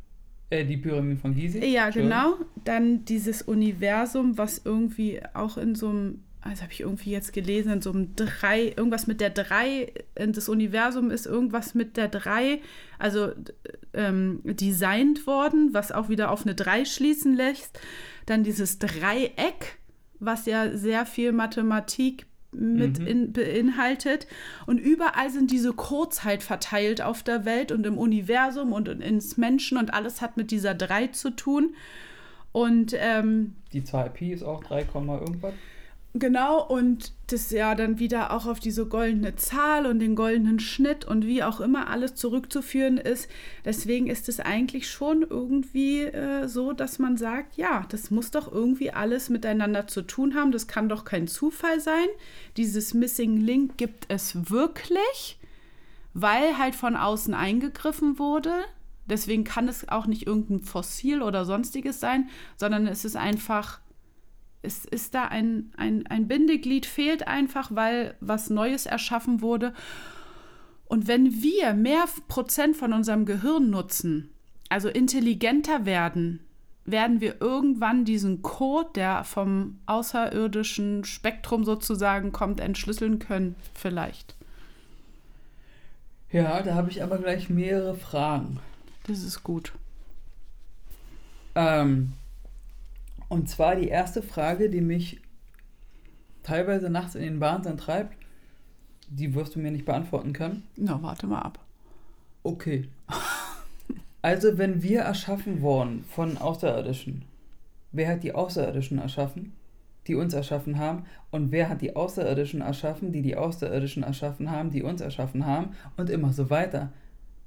Äh, die Pyramiden von Gizeh. Ja, Schön. genau. Dann dieses Universum, was irgendwie auch in so einem, also habe ich irgendwie jetzt gelesen, in so einem drei, irgendwas mit der drei, in das Universum ist irgendwas mit der drei, also ähm, designt worden, was auch wieder auf eine drei schließen lässt. Dann dieses Dreieck, was ja sehr viel Mathematik mit Mhm. in, beinhaltet. Und überall sind diese halt verteilt auf der Welt und im Universum und in- ins Menschen und alles hat mit dieser 3 zu tun. Und ähm, Die Zahl Pi ist auch 3, Komma irgendwas. Genau, und das ja dann wieder auch auf diese goldene Zahl und den goldenen Schnitt und wie auch immer alles zurückzuführen ist. Deswegen ist es eigentlich schon irgendwie äh, so, dass man sagt, ja, das muss doch irgendwie alles miteinander zu tun haben. Das kann doch kein Zufall sein. Dieses Missing Link gibt es wirklich, weil halt von außen eingegriffen wurde. Deswegen kann es auch nicht irgendein Fossil oder sonstiges sein, sondern es ist einfach es ist da ein, ein, ein Bindeglied, fehlt einfach, weil was Neues erschaffen wurde. Und wenn wir mehr Prozent von unserem Gehirn nutzen, also intelligenter werden, werden wir irgendwann diesen Code, der vom außerirdischen Spektrum sozusagen kommt, entschlüsseln können, vielleicht. Ja, da habe ich aber gleich mehrere Fragen. Das ist gut. Ähm, und zwar die erste Frage, die mich teilweise nachts in den Wahnsinn treibt, die wirst du mir nicht beantworten können. Na, warte mal ab. Okay. Also, wenn wir erschaffen wurden von Außerirdischen, wer hat die Außerirdischen erschaffen, die uns erschaffen haben? Und wer hat die Außerirdischen erschaffen, die die Außerirdischen erschaffen haben, die uns erschaffen haben? Und immer so weiter.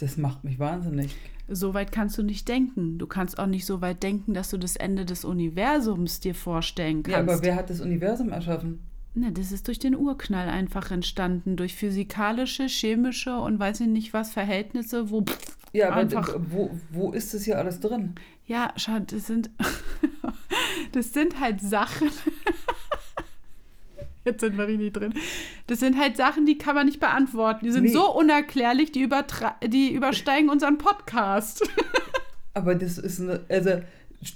Das macht mich wahnsinnig. So weit kannst du nicht denken. Du kannst auch nicht so weit denken, dass du das Ende des Universums dir vorstellen kannst. Ja, aber wer hat das Universum erschaffen? Ne, das ist durch den Urknall einfach entstanden, durch physikalische, chemische und weiß ich nicht was Verhältnisse, wo pff, Ja, aber Einfach- wo, wo ist das hier alles drin? ja, schau, das sind das sind halt Sachen. Jetzt sind wir richtig drin. Das sind halt Sachen, die kann man nicht beantworten. Die sind Nee. so unerklärlich, die, die übersteigen unseren Podcast. Aber das ist eine, also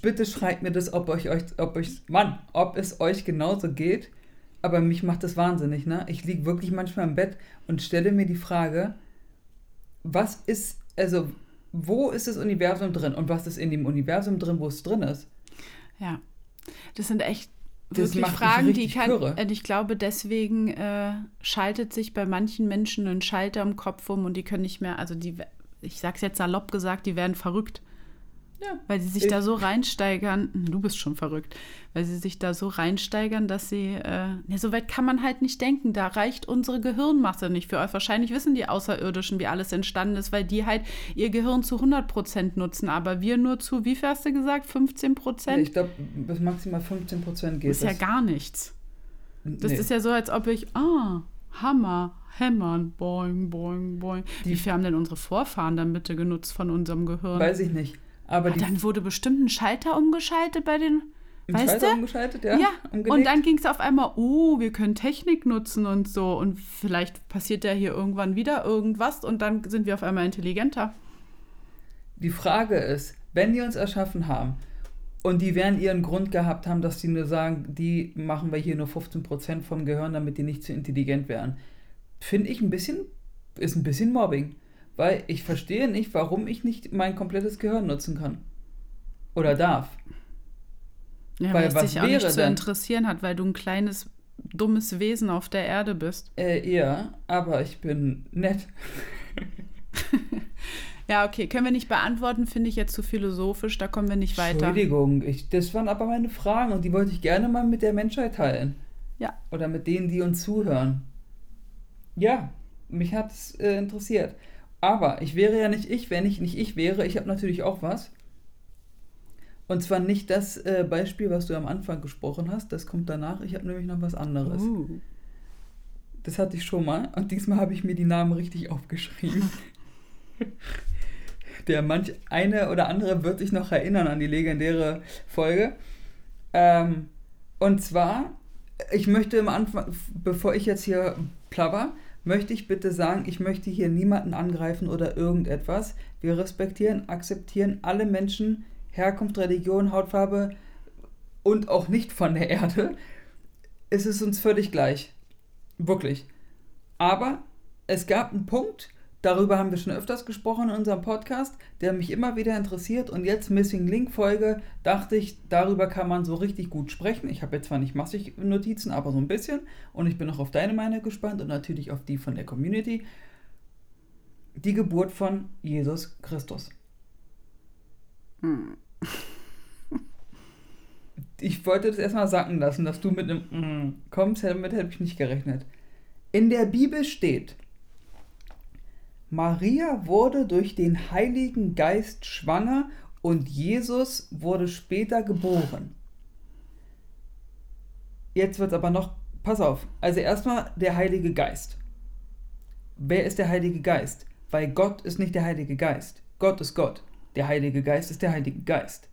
bitte schreibt mir das, ob euch, euch ob euch, Mann, ob es euch genauso geht. Aber mich macht das wahnsinnig, ne? Ich liege wirklich manchmal im Bett und stelle mir die Frage, was ist, also wo ist das Universum drin und was ist in dem Universum drin, wo es drin ist? Ja, das sind echt Das wirklich Fragen, die kann. kirre. Und ich glaube, deswegen äh, schaltet sich bei manchen Menschen ein Schalter im Kopf um und die können nicht mehr, also die, ich sag's jetzt salopp gesagt, die werden verrückt. Ja. Weil sie sich Ich- da so reinsteigern. Du bist schon verrückt. Weil sie sich da so reinsteigern, dass sie. Äh, ne, so weit kann man halt nicht denken. Da reicht unsere Gehirnmasse nicht für euch. Wahrscheinlich wissen die Außerirdischen, wie alles entstanden ist, weil die halt ihr Gehirn zu 100% nutzen. Aber wir nur zu, wie viel hast du gesagt? 15%? Ich glaube, bis maximal 15 Prozent geht das ist ja gar nichts. Das Nee. ist ja so, als ob ich, ah, Hammer, hämmern, boing, boing, boing. Wie Die- viel haben denn unsere Vorfahren dann bitte genutzt von unserem Gehirn? Weiß ich nicht. Aber Ah, dann wurde bestimmt ein Schalter umgeschaltet bei den, im weißt Schalter du? umgeschaltet, ja? Ja, umgelegt. und dann ging es auf einmal, oh, wir können Technik nutzen und so. Und vielleicht passiert ja hier irgendwann wieder irgendwas und dann sind wir auf einmal intelligenter. Die Frage ist, wenn die uns erschaffen haben und die werden ihren Grund gehabt haben, dass die nur sagen, die machen wir hier nur 15% vom Gehirn, damit die nicht zu intelligent wären, finde ich ein bisschen, ist ein bisschen Mobbing. Weil ich verstehe nicht, warum ich nicht mein komplettes Gehirn nutzen kann. Oder darf. Ja, Weil weil es was dich auch nicht wäre zu denn? interessieren hat, weil du ein kleines, dummes Wesen auf der Erde bist. Äh, ja, aber ich bin nett. Ja, okay, können wir nicht beantworten, finde ich jetzt zu philosophisch, da kommen wir nicht weiter. Entschuldigung, ich, das waren aber meine Fragen und die wollte ich gerne mal mit der Menschheit teilen. Ja. Oder mit denen, die uns zuhören. Ja, mich hat es äh, interessiert. Aber ich wäre ja nicht ich, wenn ich nicht ich wäre. Ich habe natürlich auch was. Und zwar nicht das äh, Beispiel, was du am Anfang gesprochen hast. Das kommt danach. Ich habe nämlich noch was anderes. Uh. Das hatte ich schon mal. Und diesmal habe ich mir die Namen richtig aufgeschrieben. Der manch eine oder andere wird sich noch erinnern an die legendäre Folge. Ähm, und zwar, ich möchte am Anfang, bevor ich jetzt hier plapper, möchte ich bitte sagen, ich möchte hier niemanden angreifen oder irgendetwas. Wir respektieren, akzeptieren alle Menschen, Herkunft, Religion, Hautfarbe und auch nicht von der Erde. Es ist uns völlig gleich. Wirklich. Aber es gab einen Punkt, darüber haben wir schon öfters gesprochen in unserem Podcast, der mich immer wieder interessiert. Und jetzt Missing Link Folge, dachte ich, darüber kann man so richtig gut sprechen. Ich habe jetzt zwar nicht massig Notizen, aber so ein bisschen. Und ich bin auch auf deine Meinung gespannt und natürlich auf die von der Community. Die Geburt von Jesus Christus. Ich wollte das erstmal sacken lassen, dass du mit einem mm kommst, damit hätte ich nicht gerechnet. In der Bibel steht, Maria wurde durch den Heiligen Geist schwanger und Jesus wurde später geboren. Jetzt wird es aber noch, pass auf, also erstmal der Heilige Geist. Wer ist der Heilige Geist? Weil Gott ist nicht der Heilige Geist. Gott ist Gott. Der Heilige Geist ist der Heilige Geist.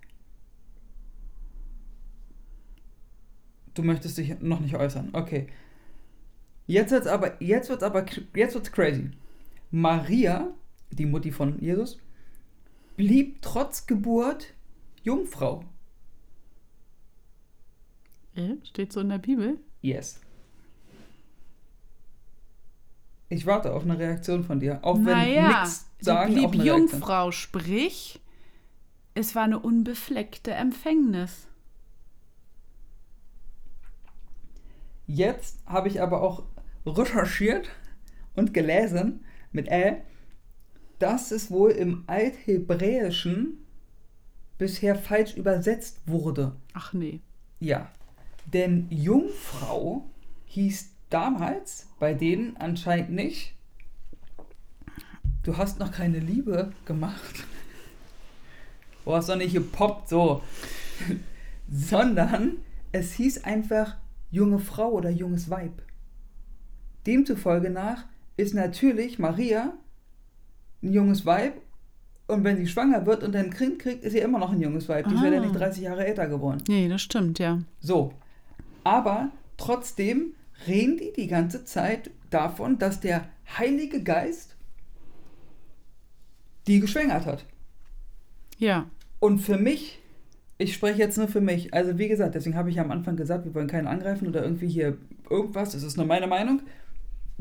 Du möchtest dich noch nicht äußern. Okay. Jetzt wird's aber, jetzt wird's aber, jetzt wird's crazy. Maria, die Mutti von Jesus, blieb trotz Geburt Jungfrau. Äh, Steht so in der Bibel? Yes. Ich warte auf eine Reaktion von dir. Auch wenn naja, nichts sie sagen, blieb auch eine Reaktion. Jungfrau, sprich, es war eine unbefleckte Empfängnis. Jetzt habe ich aber auch recherchiert und gelesen mit Ä, dass es wohl im Althebräischen bisher falsch übersetzt wurde. Ach nee. Ja, denn Jungfrau hieß damals bei denen anscheinend nicht, du hast noch keine Liebe gemacht. Du hast doch nicht gepoppt so. Sondern es hieß einfach junge Frau oder junges Weib. Demzufolge nach ist natürlich Maria ein junges Weib und wenn sie schwanger wird und ein Kind kriegt, ist sie immer noch ein junges Weib. Die ja Ah. dann nicht 30 Jahre älter geworden. Nee, das stimmt, ja. So. Aber trotzdem reden die die ganze Zeit davon, dass der Heilige Geist die geschwängert hat. Ja. Und für mich, ich spreche jetzt nur für mich, also wie gesagt, deswegen habe ich ja am Anfang gesagt, wir wollen keinen angreifen oder irgendwie hier irgendwas, das ist nur meine Meinung.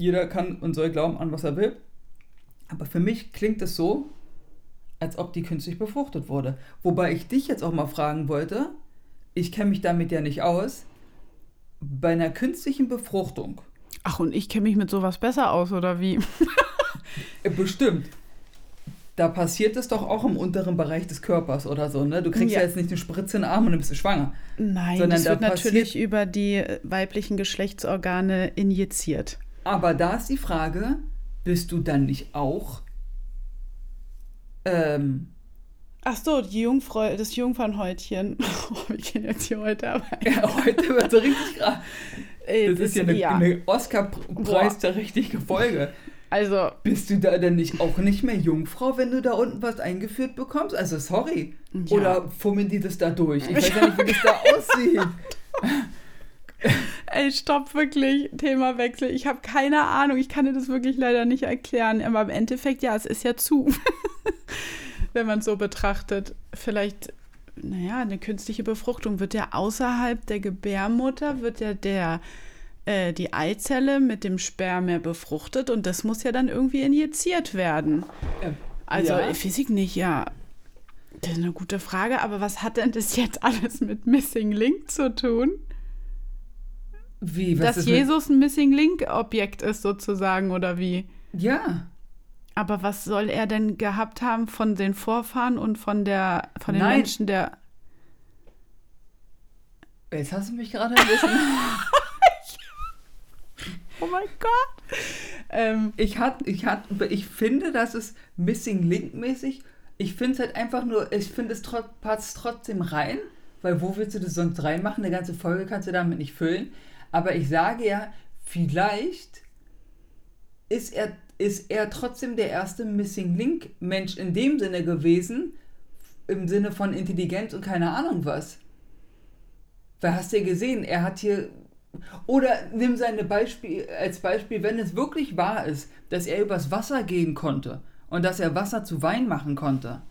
Jeder kann und soll glauben an, was er will. Aber für mich klingt es so, als ob die künstlich befruchtet wurde. Wobei ich dich jetzt auch mal fragen wollte, ich kenne mich damit ja nicht aus, bei einer künstlichen Befruchtung, Ach, und ich kenne mich mit sowas besser aus, oder wie? äh, bestimmt, da passiert es doch auch im unteren Bereich des Körpers oder so, ne? Du kriegst ja, Ja. jetzt nicht eine Spritze in den Arm und dann bist du schwanger. Nein, Sondern das da wird natürlich passiert- über die äh, weiblichen Geschlechtsorgane injiziert. Aber da ist die Frage, bist du dann nicht auch ähm, Ach so, die Jungfrau, das Jungfernhäutchen. Oh, wir gehen jetzt hier heute aber. ja, heute wird so richtig gerade. Ey, Das ist ja eine, ja. eine Oscar-Preis-trächtige Folge. Also, Bist du da denn nicht auch nicht mehr Jungfrau, wenn du da unten was eingeführt bekommst? Also sorry. Ja. Oder fummeln die das da durch? Ich weiß ja nicht, wie das da aussieht. ey, stopp, wirklich. Themawechsel. Ich habe keine Ahnung. Ich kann dir das wirklich leider nicht erklären. Aber im Endeffekt, ja, es ist ja zu. Wenn man es so betrachtet. Vielleicht, naja, eine künstliche Befruchtung wird ja außerhalb der Gebärmutter, wird ja der, äh, die Eizelle mit dem Sperma befruchtet und das muss ja dann irgendwie injiziert werden. Ähm, Also ja. Physik nicht, ja. Das ist eine gute Frage, aber was hat denn das jetzt alles mit Missing Link zu tun? Wie? Was Dass Jesus ein Missing Link Objekt ist sozusagen oder wie? Ja. Aber was soll er denn gehabt haben von den Vorfahren und von der von den Nein. Menschen der Jetzt hast du mich gerade ein bisschen. Oh mein Gott. Ähm, ich, hat, ich, hat, ich finde, das ist Missing Link mäßig. Ich finde es halt einfach nur, ich finde es passt trotzdem rein, weil wo willst du das sonst reinmachen? Eine ganze Folge kannst du damit nicht füllen. Aber ich sage ja, vielleicht ist er, ist er trotzdem der erste Missing Link Mensch in dem Sinne gewesen, im Sinne von Intelligenz und keine Ahnung was. Weil hast du ja gesehen, er hat hier. Oder nimm seine Beispiel als Beispiel, wenn es wirklich wahr ist, dass er übers Wasser gehen konnte und dass er Wasser zu Wein machen konnte.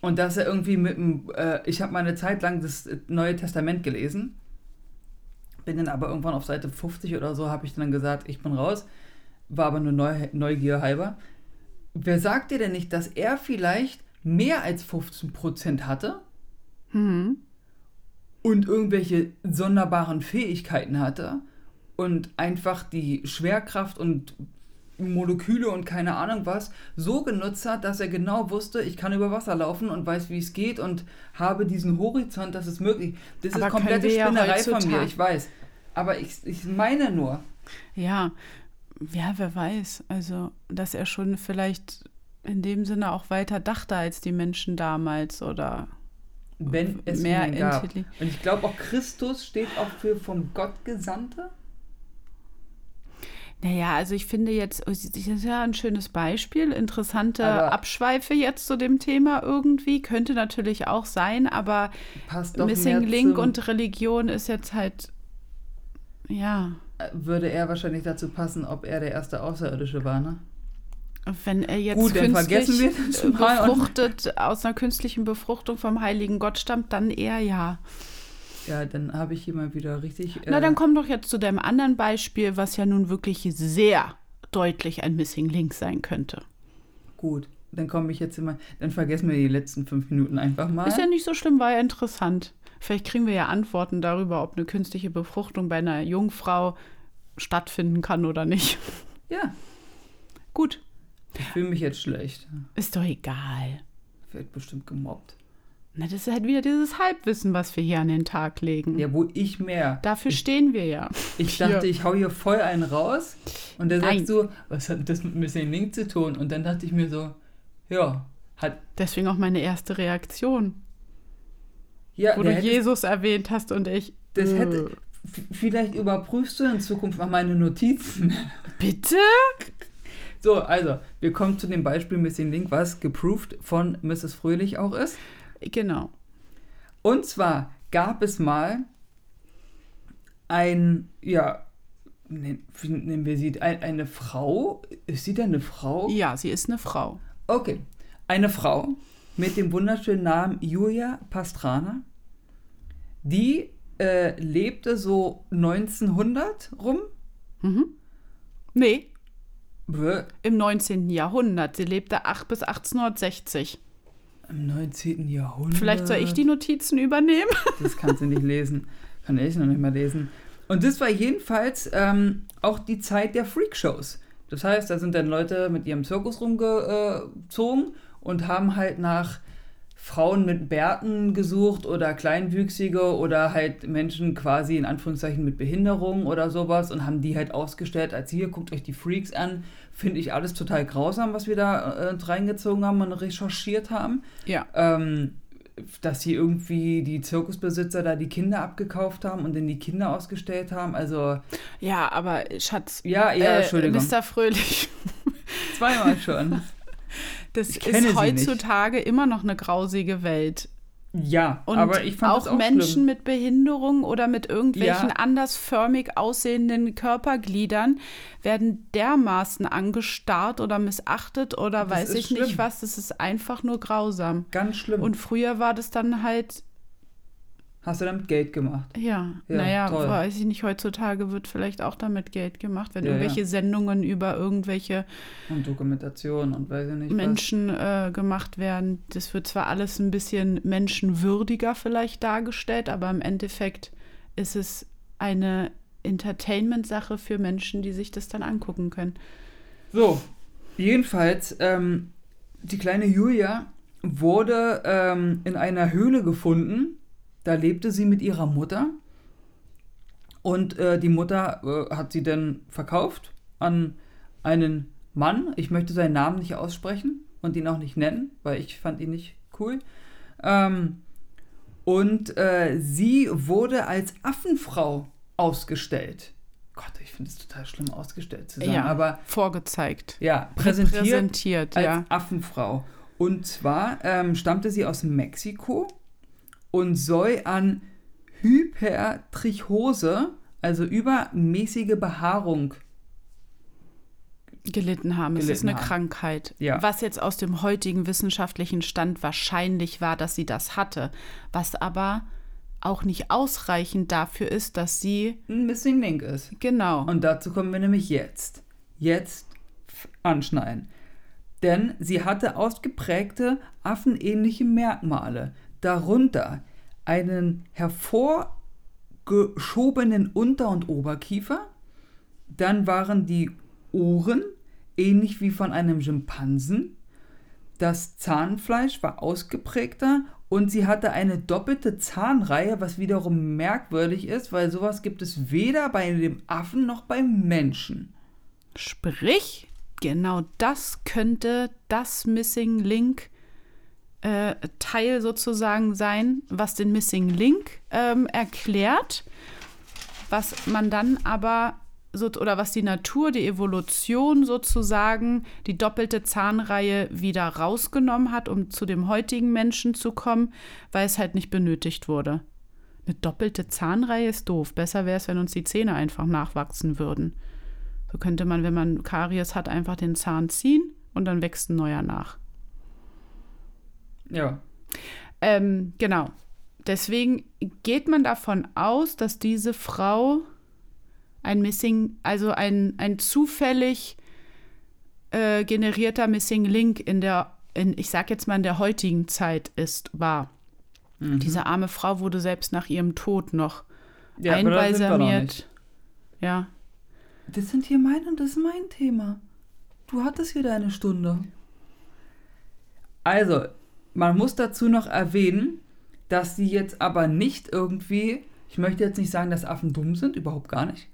Und dass er irgendwie mit dem. Äh, ich habe mal eine Zeit lang das Neue Testament gelesen. Bin dann aber irgendwann auf Seite 50 oder so, habe ich dann gesagt, ich bin raus. War aber nur Neu Neugier halber. Wer sagt dir denn nicht, dass er vielleicht mehr als 15% hatte? hm. und irgendwelche sonderbaren Fähigkeiten hatte und einfach die Schwerkraft und Moleküle und keine Ahnung was so genutzt hat, dass er genau wusste, ich kann über Wasser laufen und weiß, wie es geht und habe diesen Horizont, das ist möglich. Das Aber ist komplette wir ja Spinnerei von mir, ich weiß. Aber ich, ich meine nur, Ja, ja, wer weiß. Also, dass er schon vielleicht in dem Sinne auch weiter dachte als die Menschen damals oder wenn es mehr gab. Und ich glaube auch Christus steht auch für vom Gott Gesandte. Naja, also ich finde jetzt, das ist ja ein schönes Beispiel, interessante Aber- Abschweife jetzt zu dem Thema irgendwie, könnte natürlich auch sein, aber Missing Link und Religion ist jetzt halt, ja, würde er wahrscheinlich dazu passen, ob er der erste Außerirdische war, ne? wenn er jetzt Gut, künstlich befruchtet, aus einer künstlichen Befruchtung vom heiligen Gott stammt, dann eher ja. Ja, dann habe ich hier mal wieder richtig. Na, äh, dann komm doch jetzt zu deinem anderen Beispiel, was ja nun wirklich sehr deutlich ein Missing Link sein könnte. Gut, dann komme ich jetzt immer. Dann vergessen wir die letzten fünf Minuten einfach mal. Ist ja nicht so schlimm, war ja interessant. Vielleicht kriegen wir ja Antworten darüber, ob eine künstliche Befruchtung bei einer Jungfrau stattfinden kann oder nicht. ja, Gut, ich fühle mich jetzt schlecht. ist doch egal. Wird bestimmt gemobbt. Na, das ist halt wieder dieses Halbwissen, was wir hier an den Tag legen. Ja, wo ich mehr. Dafür stehen wir ja. Ich Hier. dachte, ich hau hier voll einen raus. Und dann Nein. sagst du, was hat das mit Missing Link zu tun? Und dann dachte ich mir so, ja, hat. Deswegen auch meine erste Reaktion, Ja, wo du Jesus erwähnt hast und ich. Das äh, hätte. f- Vielleicht überprüfst du in Zukunft mal meine Notizen. Bitte? So, also, wir kommen zu dem Beispiel Missing Link, was geproved von Mrs. Fröhlich auch ist. Genau. Und zwar gab es mal ein, ja, nen- wie nennen wir sie, ein, eine Frau, ist sie denn eine Frau? Ja, sie ist eine Frau. Okay, eine Frau mit dem wunderschönen Namen Julia Pastrana, die äh, lebte so 1900 rum. Mhm. Nee, Bäh, im 19. Jahrhundert. Sie lebte 8 bis 1860. Im 19. Jahrhundert. Vielleicht soll ich die Notizen übernehmen? Das kannst du nicht lesen. Kann ich noch nicht mal lesen. Und das war jedenfalls ähm, auch die Zeit der Freakshows. Das heißt, da sind dann Leute mit ihrem Zirkus rumgezogen und haben halt nach Frauen mit Bärten gesucht oder Kleinwüchsige oder halt Menschen quasi in Anführungszeichen mit Behinderung oder sowas und haben die halt ausgestellt als hier, guckt euch die Freaks an. Finde ich alles total grausam, was wir da äh, reingezogen haben und recherchiert haben. Ja. Ähm, dass sie irgendwie die Zirkusbesitzer da die Kinder abgekauft haben und dann die Kinder ausgestellt haben. Also. Ja, aber Schatz. Ja, ja, äh, Entschuldigung. Mr. Fröhlich. Zweimal schon. Das ist heutzutage immer noch eine grausige Welt. Ja, Und aber ich fand auch, auch Menschen schlimm. mit Behinderung oder mit irgendwelchen Ja. andersförmig aussehenden Körpergliedern werden dermaßen angestarrt oder missachtet oder Das weiß ich schlimm. nicht was. Das ist einfach nur grausam. Ganz schlimm. Und früher war das dann halt, Hast du damit Geld gemacht? ja, Ja, naja, toll. weiß ich nicht, heutzutage wird vielleicht auch damit Geld gemacht, wenn Ja, irgendwelche ja. Sendungen über irgendwelche Und Dokumentation und weiß ich nicht. Menschen äh, gemacht werden. Das wird zwar alles ein bisschen menschenwürdiger vielleicht dargestellt, aber im Endeffekt ist es eine Entertainment-Sache für Menschen, die sich das dann angucken können. So, jedenfalls, ähm, die kleine Julia wurde ähm, in einer Höhle gefunden. Da lebte sie mit ihrer Mutter. Und äh, die Mutter äh, hat sie dann verkauft an einen Mann. Ich möchte seinen Namen nicht aussprechen und ihn auch nicht nennen, weil ich fand ihn nicht cool. Ähm, und äh, sie wurde als Affenfrau ausgestellt. Gott, ich finde es total schlimm, ausgestellt zu sein. ja, Aber vorgezeigt. ja, präsentiert Präsentiert, als ja. Affenfrau. Und zwar ähm, stammte sie aus Mexiko und soll an Hypertrichose, also übermäßige Behaarung, gelitten haben. es ist gelitten eine haben. Krankheit. Ja. Was jetzt aus dem heutigen wissenschaftlichen Stand wahrscheinlich war, dass sie das hatte. Was aber auch nicht ausreichend dafür ist, dass sie, ein Missing Link ist. genau, Und dazu kommen wir nämlich jetzt. Jetzt anschneiden. Denn sie hatte ausgeprägte affenähnliche Merkmale. Darunter einen hervorgeschobenen Unter- und Oberkiefer. Dann waren die Ohren ähnlich wie von einem Schimpansen. Das Zahnfleisch war ausgeprägter und sie hatte eine doppelte Zahnreihe, was wiederum merkwürdig ist, weil sowas gibt es weder bei dem Affen noch beim Menschen. Sprich, genau das könnte das Missing Link äh, Teil sozusagen sein, was den Missing Link ähm, erklärt, was man dann aber so, oder was die Natur, die Evolution sozusagen, die doppelte Zahnreihe wieder rausgenommen hat, um zu dem heutigen Menschen zu kommen, weil es halt nicht benötigt wurde. Eine doppelte Zahnreihe ist doof. Besser wäre es, wenn uns die Zähne einfach nachwachsen würden. So könnte man, wenn man Karies hat, einfach den Zahn ziehen und dann wächst ein neuer nach. Ja. Ähm, genau. Deswegen geht man davon aus, dass diese Frau ein Missing, also ein, ein zufällig äh, generierter Missing Link in der, in, ich sag jetzt mal in der heutigen Zeit ist, war. Mhm. Diese arme Frau wurde selbst nach ihrem Tod noch ja wir noch einbalsamiert. Ja. Das sind hier mein und das ist mein Thema. Du hattest hier deine Stunde. Also, man muss dazu noch erwähnen, dass sie jetzt aber nicht irgendwie, ich möchte jetzt nicht sagen, dass Affen dumm sind, überhaupt gar nicht,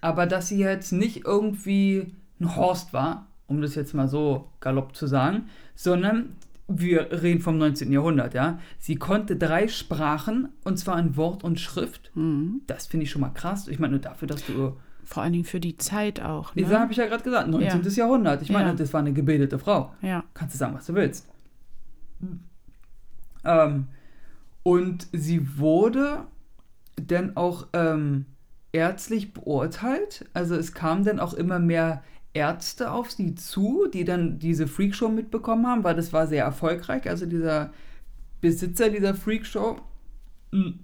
aber dass sie jetzt nicht irgendwie ein Horst war, um das jetzt mal so galopp zu sagen, sondern wir reden vom 19. Jahrhundert, ja. Sie konnte drei Sprachen und zwar in Wort und Schrift. Mhm. Das finde ich schon mal krass. Ich meine, nur dafür, dass du Vor allen Dingen für die Zeit auch. Ne? das habe ich ja gerade gesagt, 19. Ja. Jahrhundert. Ich meine, Ja. das war eine gebildete Frau. ja. Kannst du sagen, was du willst. Ähm, und sie wurde dann auch ähm, ärztlich beurteilt. Also es kamen dann auch immer mehr Ärzte auf sie zu, die dann diese Freakshow mitbekommen haben, weil das war sehr erfolgreich. Also dieser Besitzer dieser Freakshow mh,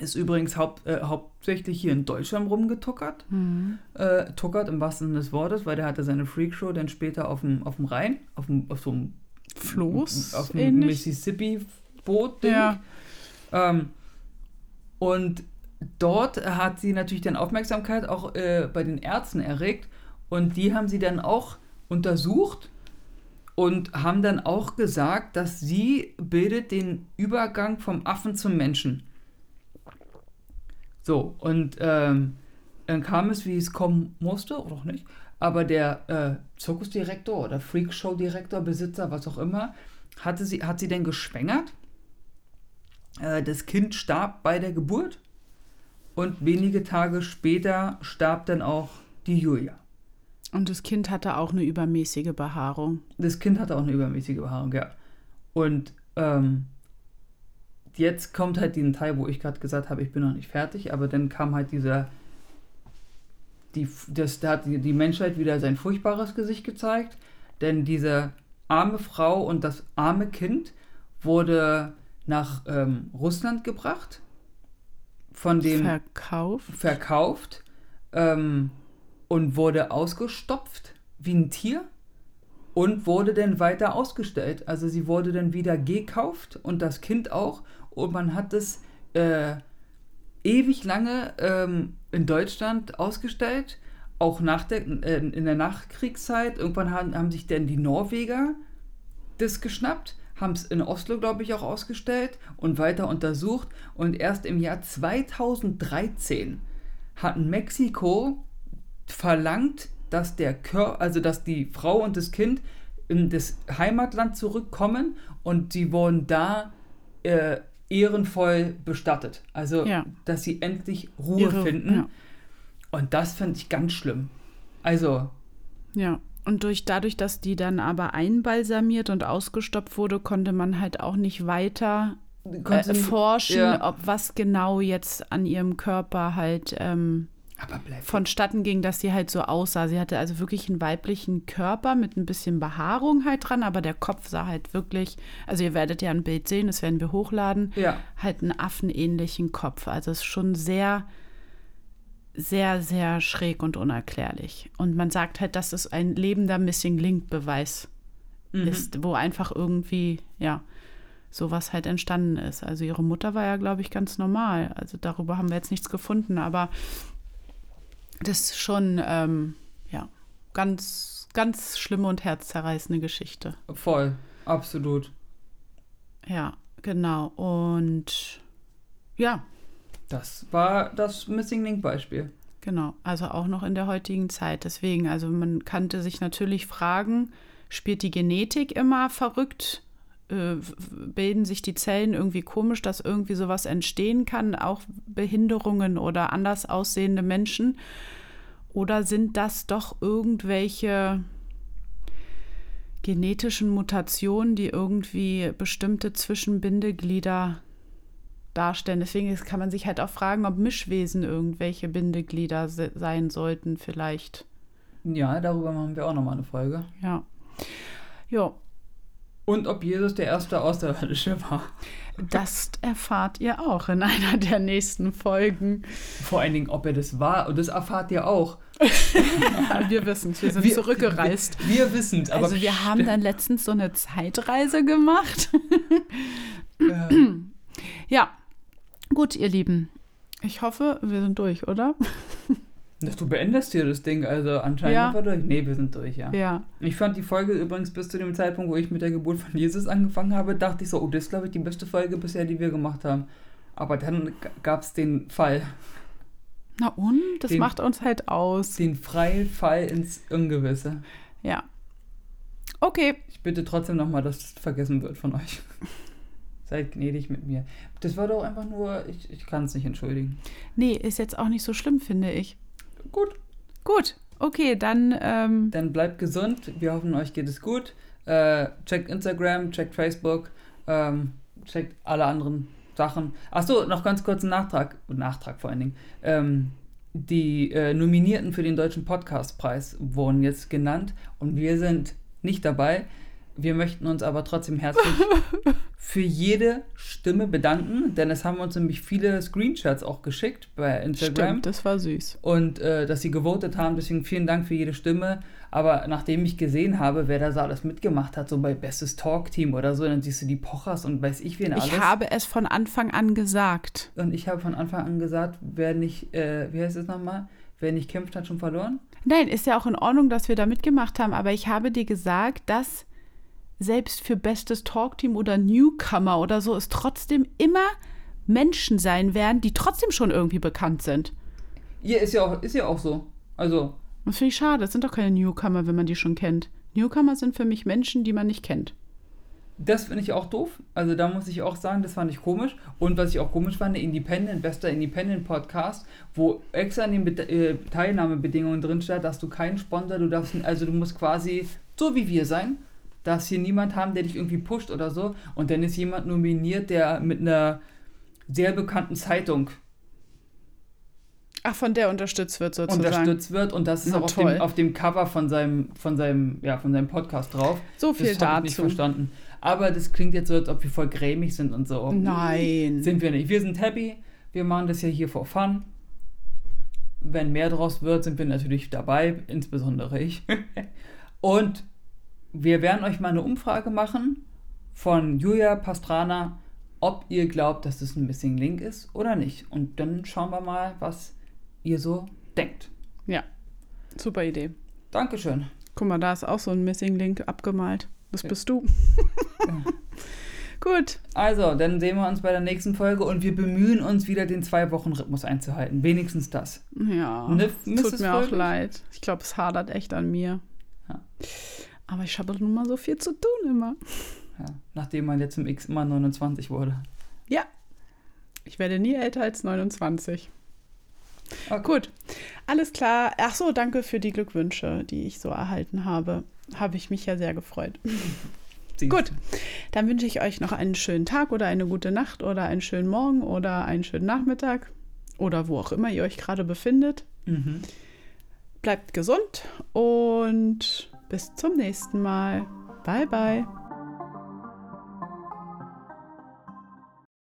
ist übrigens haupt, äh, hauptsächlich hier in Deutschland rumgetuckert Mhm. äh, tuckert im wahrsten Sinne des Wortes, weil der hatte seine Freakshow dann später auf dem, auf dem Rhein, auf, dem, auf so einem Floß auf dem. Mississippi-Boot. Ja. Ähm, und dort hat sie natürlich dann Aufmerksamkeit auch äh, bei den Ärzten erregt und die haben sie dann auch untersucht und haben dann auch gesagt, dass sie bildet den Übergang vom Affen zum Menschen. So, und ähm, dann kam es, wie es kommen musste, oder auch nicht. Aber der äh, Zirkusdirektor oder Freakshow-Direktor, Besitzer, was auch immer, hatte sie, hat sie denn geschwängert. Äh, das Kind starb bei der Geburt und wenige Tage später starb dann auch die Julia. Und das Kind hatte auch eine übermäßige Behaarung. Das Kind hatte auch eine übermäßige Behaarung, ja. Und ähm, jetzt kommt halt diesen Teil, wo ich gerade gesagt habe, ich bin noch nicht fertig, aber dann kam halt dieser, die, das, da hat die, Menschheit wieder sein furchtbares Gesicht gezeigt, denn diese arme Frau und das arme Kind wurde nach ähm, Russland gebracht, von dem Verkauft. verkauft ähm, und wurde ausgestopft wie ein Tier und wurde dann weiter ausgestellt. Also sie wurde dann wieder gekauft und das Kind auch und man hat es äh, ewig lange ähm, in Deutschland ausgestellt, auch nach der, äh, in der Nachkriegszeit. Irgendwann haben, haben sich dann die Norweger das geschnappt, haben es in Oslo, glaube ich, auch ausgestellt und weiter untersucht. Und erst im Jahr 2013 hat Mexiko verlangt, dass der Kör also dass die Frau und das Kind in das Heimatland zurückkommen und sie wurden da äh, ehrenvoll bestattet. Also, Ja. dass sie endlich Ruhe Ihre- finden. ja. Und das fand ich ganz schlimm. Also, Ja. Und durch, dadurch, dass die dann aber einbalsamiert und ausgestopft wurde, konnte man halt auch nicht weiter äh, forschen, ja. ob was genau jetzt an ihrem Körper halt ähm, vonstatten ging, dass sie halt so aussah. Sie hatte also wirklich einen weiblichen Körper mit ein bisschen Behaarung halt dran, aber der Kopf sah halt wirklich, also ihr werdet ja ein Bild sehen, das werden wir hochladen, Ja. halt einen affenähnlichen Kopf. Also es ist schon sehr, sehr, sehr schräg und unerklärlich. Und man sagt halt, dass es ein lebender Missing Link-Beweis Mhm. ist, wo einfach irgendwie, ja, sowas halt entstanden ist. Also ihre Mutter war ja, glaube ich, ganz normal. Also darüber haben wir jetzt nichts gefunden, aber das ist schon, ähm, ja, ganz, ganz schlimme und herzzerreißende Geschichte. Voll, absolut. Ja, genau. Und ja, Das war das Missing Link Beispiel. Genau, also auch noch in der heutigen Zeit. Deswegen, also man kannte sich natürlich fragen, spielt die Genetik immer verrückt? Äh, bilden sich die Zellen irgendwie komisch, dass irgendwie sowas entstehen kann, auch Behinderungen oder anders aussehende Menschen? Oder sind das doch irgendwelche genetischen Mutationen, die irgendwie bestimmte Zwischenbindeglieder darstellen. Deswegen kann man sich halt auch fragen, ob Mischwesen irgendwelche Bindeglieder se sein sollten, vielleicht. Ja, darüber machen wir auch nochmal eine Folge. Ja. Ja, Und ob Jesus der erste Außerirdische war. das erfahrt ihr auch in einer der nächsten Folgen. Vor allen Dingen, ob er das war. Und das erfahrt ihr auch. Wir wissen es, wir sind Wir- zurückgereist. Wir, wir wissen es. Aber Also wir haben dann letztens so eine Zeitreise gemacht. Äh, Ja, gut, ihr Lieben. Ich hoffe, wir sind durch, oder? Dass du beendest hier das Ding. Also anscheinend Ja. sind wir durch. Nee, wir sind durch, ja. Ja. Ich fand die Folge übrigens bis zu dem Zeitpunkt, wo ich mit der Geburt von Jesus angefangen habe, dachte ich so, oh, das ist, glaube ich, die beste Folge bisher, die wir gemacht haben. Aber dann gab es den Fall, Na und? Das Den- macht uns halt aus. den freien Fall ins Ungewisse. Ja. Okay. Ich bitte trotzdem nochmal, dass das vergessen wird von euch. Seid gnädig mit mir. Das war doch einfach nur, ich, ich kann es nicht entschuldigen. Nee, ist jetzt auch nicht so schlimm, finde ich. Gut, Gut, okay, dann ähm, dann bleibt gesund. Wir hoffen, euch geht es gut. Äh, checkt Instagram, checkt Facebook, ähm, checkt alle anderen Sachen. Achso, noch ganz kurz ein Nachtrag. Nachtrag vor allen Dingen. Ähm, die äh, Nominierten für den Deutschen Podcastpreis wurden jetzt genannt und wir sind nicht dabei. Wir möchten uns aber trotzdem herzlich für jede Stimme bedanken, denn es haben uns nämlich viele Screenshots auch geschickt bei Instagram. stimmt, das war süß. und äh, dass sie gewotet haben. Deswegen vielen Dank für jede Stimme. Aber nachdem ich gesehen habe, wer da so alles mitgemacht hat, so bei Bestes Talk-Team oder so, dann siehst du die Pochers und weiß ich wen alles. Ich habe es von Anfang an gesagt. und ich habe von Anfang an gesagt, wer nicht, äh, wie heißt es nochmal? Wer nicht kämpft, hat schon verloren. Nein, ist ja auch in Ordnung, dass wir da mitgemacht haben, aber ich habe dir gesagt, dass selbst für bestes Talkteam oder Newcomer oder so, es trotzdem immer Menschen sein werden, die trotzdem schon irgendwie bekannt sind. Ja, ist ja auch, ist ja auch so. Also, Das finde ich schade. Das sind doch keine Newcomer, wenn man die schon kennt. Newcomer sind für mich Menschen, die man nicht kennt. das finde ich auch doof. Also, da muss ich auch sagen, das fand ich komisch. Und was ich auch komisch fand, der Independent, bester Independent Podcast, wo extra in den Be äh, Teilnahmebedingungen drin steht, dass du keinen Sponsor, du darfst, also du musst quasi so wie wir sein. Darfst hier niemand haben, der dich irgendwie pusht oder so. Und dann ist jemand nominiert, der mit einer sehr bekannten Zeitung Ach, von der unterstützt wird sozusagen. unterstützt wird und das ist Na, auch auf dem, auf dem Cover von seinem, von seinem, ja, von seinem Podcast drauf. So viel das habe ich nicht dazu. verstanden. Aber das klingt jetzt so, als ob wir voll grämig sind und so. Nein. Sind wir nicht. Wir sind happy. Wir machen das ja hier for fun. Wenn mehr draus wird, sind wir natürlich dabei, insbesondere ich. und wir werden euch mal eine Umfrage machen von Julia Pastrana, ob ihr glaubt, dass das ein Missing Link ist oder nicht. Und dann schauen wir mal, was ihr so denkt. Ja, super Idee. Dankeschön. Guck mal, da ist auch so ein Missing Link abgemalt. Das bist du. Gut. Also, dann sehen wir uns bei der nächsten Folge und wir bemühen uns wieder, den Zwei-Wochen-Rhythmus einzuhalten. Wenigstens das. Ja. Ne, es tut mir auch Fröhlich? leid. Ich glaube, es hadert echt an mir. Ja. Aber ich habe nun mal so viel zu tun immer. Ja, nachdem man jetzt im X immer 29 wurde. Ja. Ich werde nie älter als 29. Okay. Gut. Alles klar. Ach so, danke für die Glückwünsche, die ich so erhalten habe. Habe ich mich ja sehr gefreut. Siehst Gut. Dann wünsche ich euch noch einen schönen Tag oder eine gute Nacht oder einen schönen Morgen oder einen schönen Nachmittag oder wo auch immer ihr euch gerade befindet. Mhm. Bleibt gesund und bis zum nächsten Mal. Bye, bye.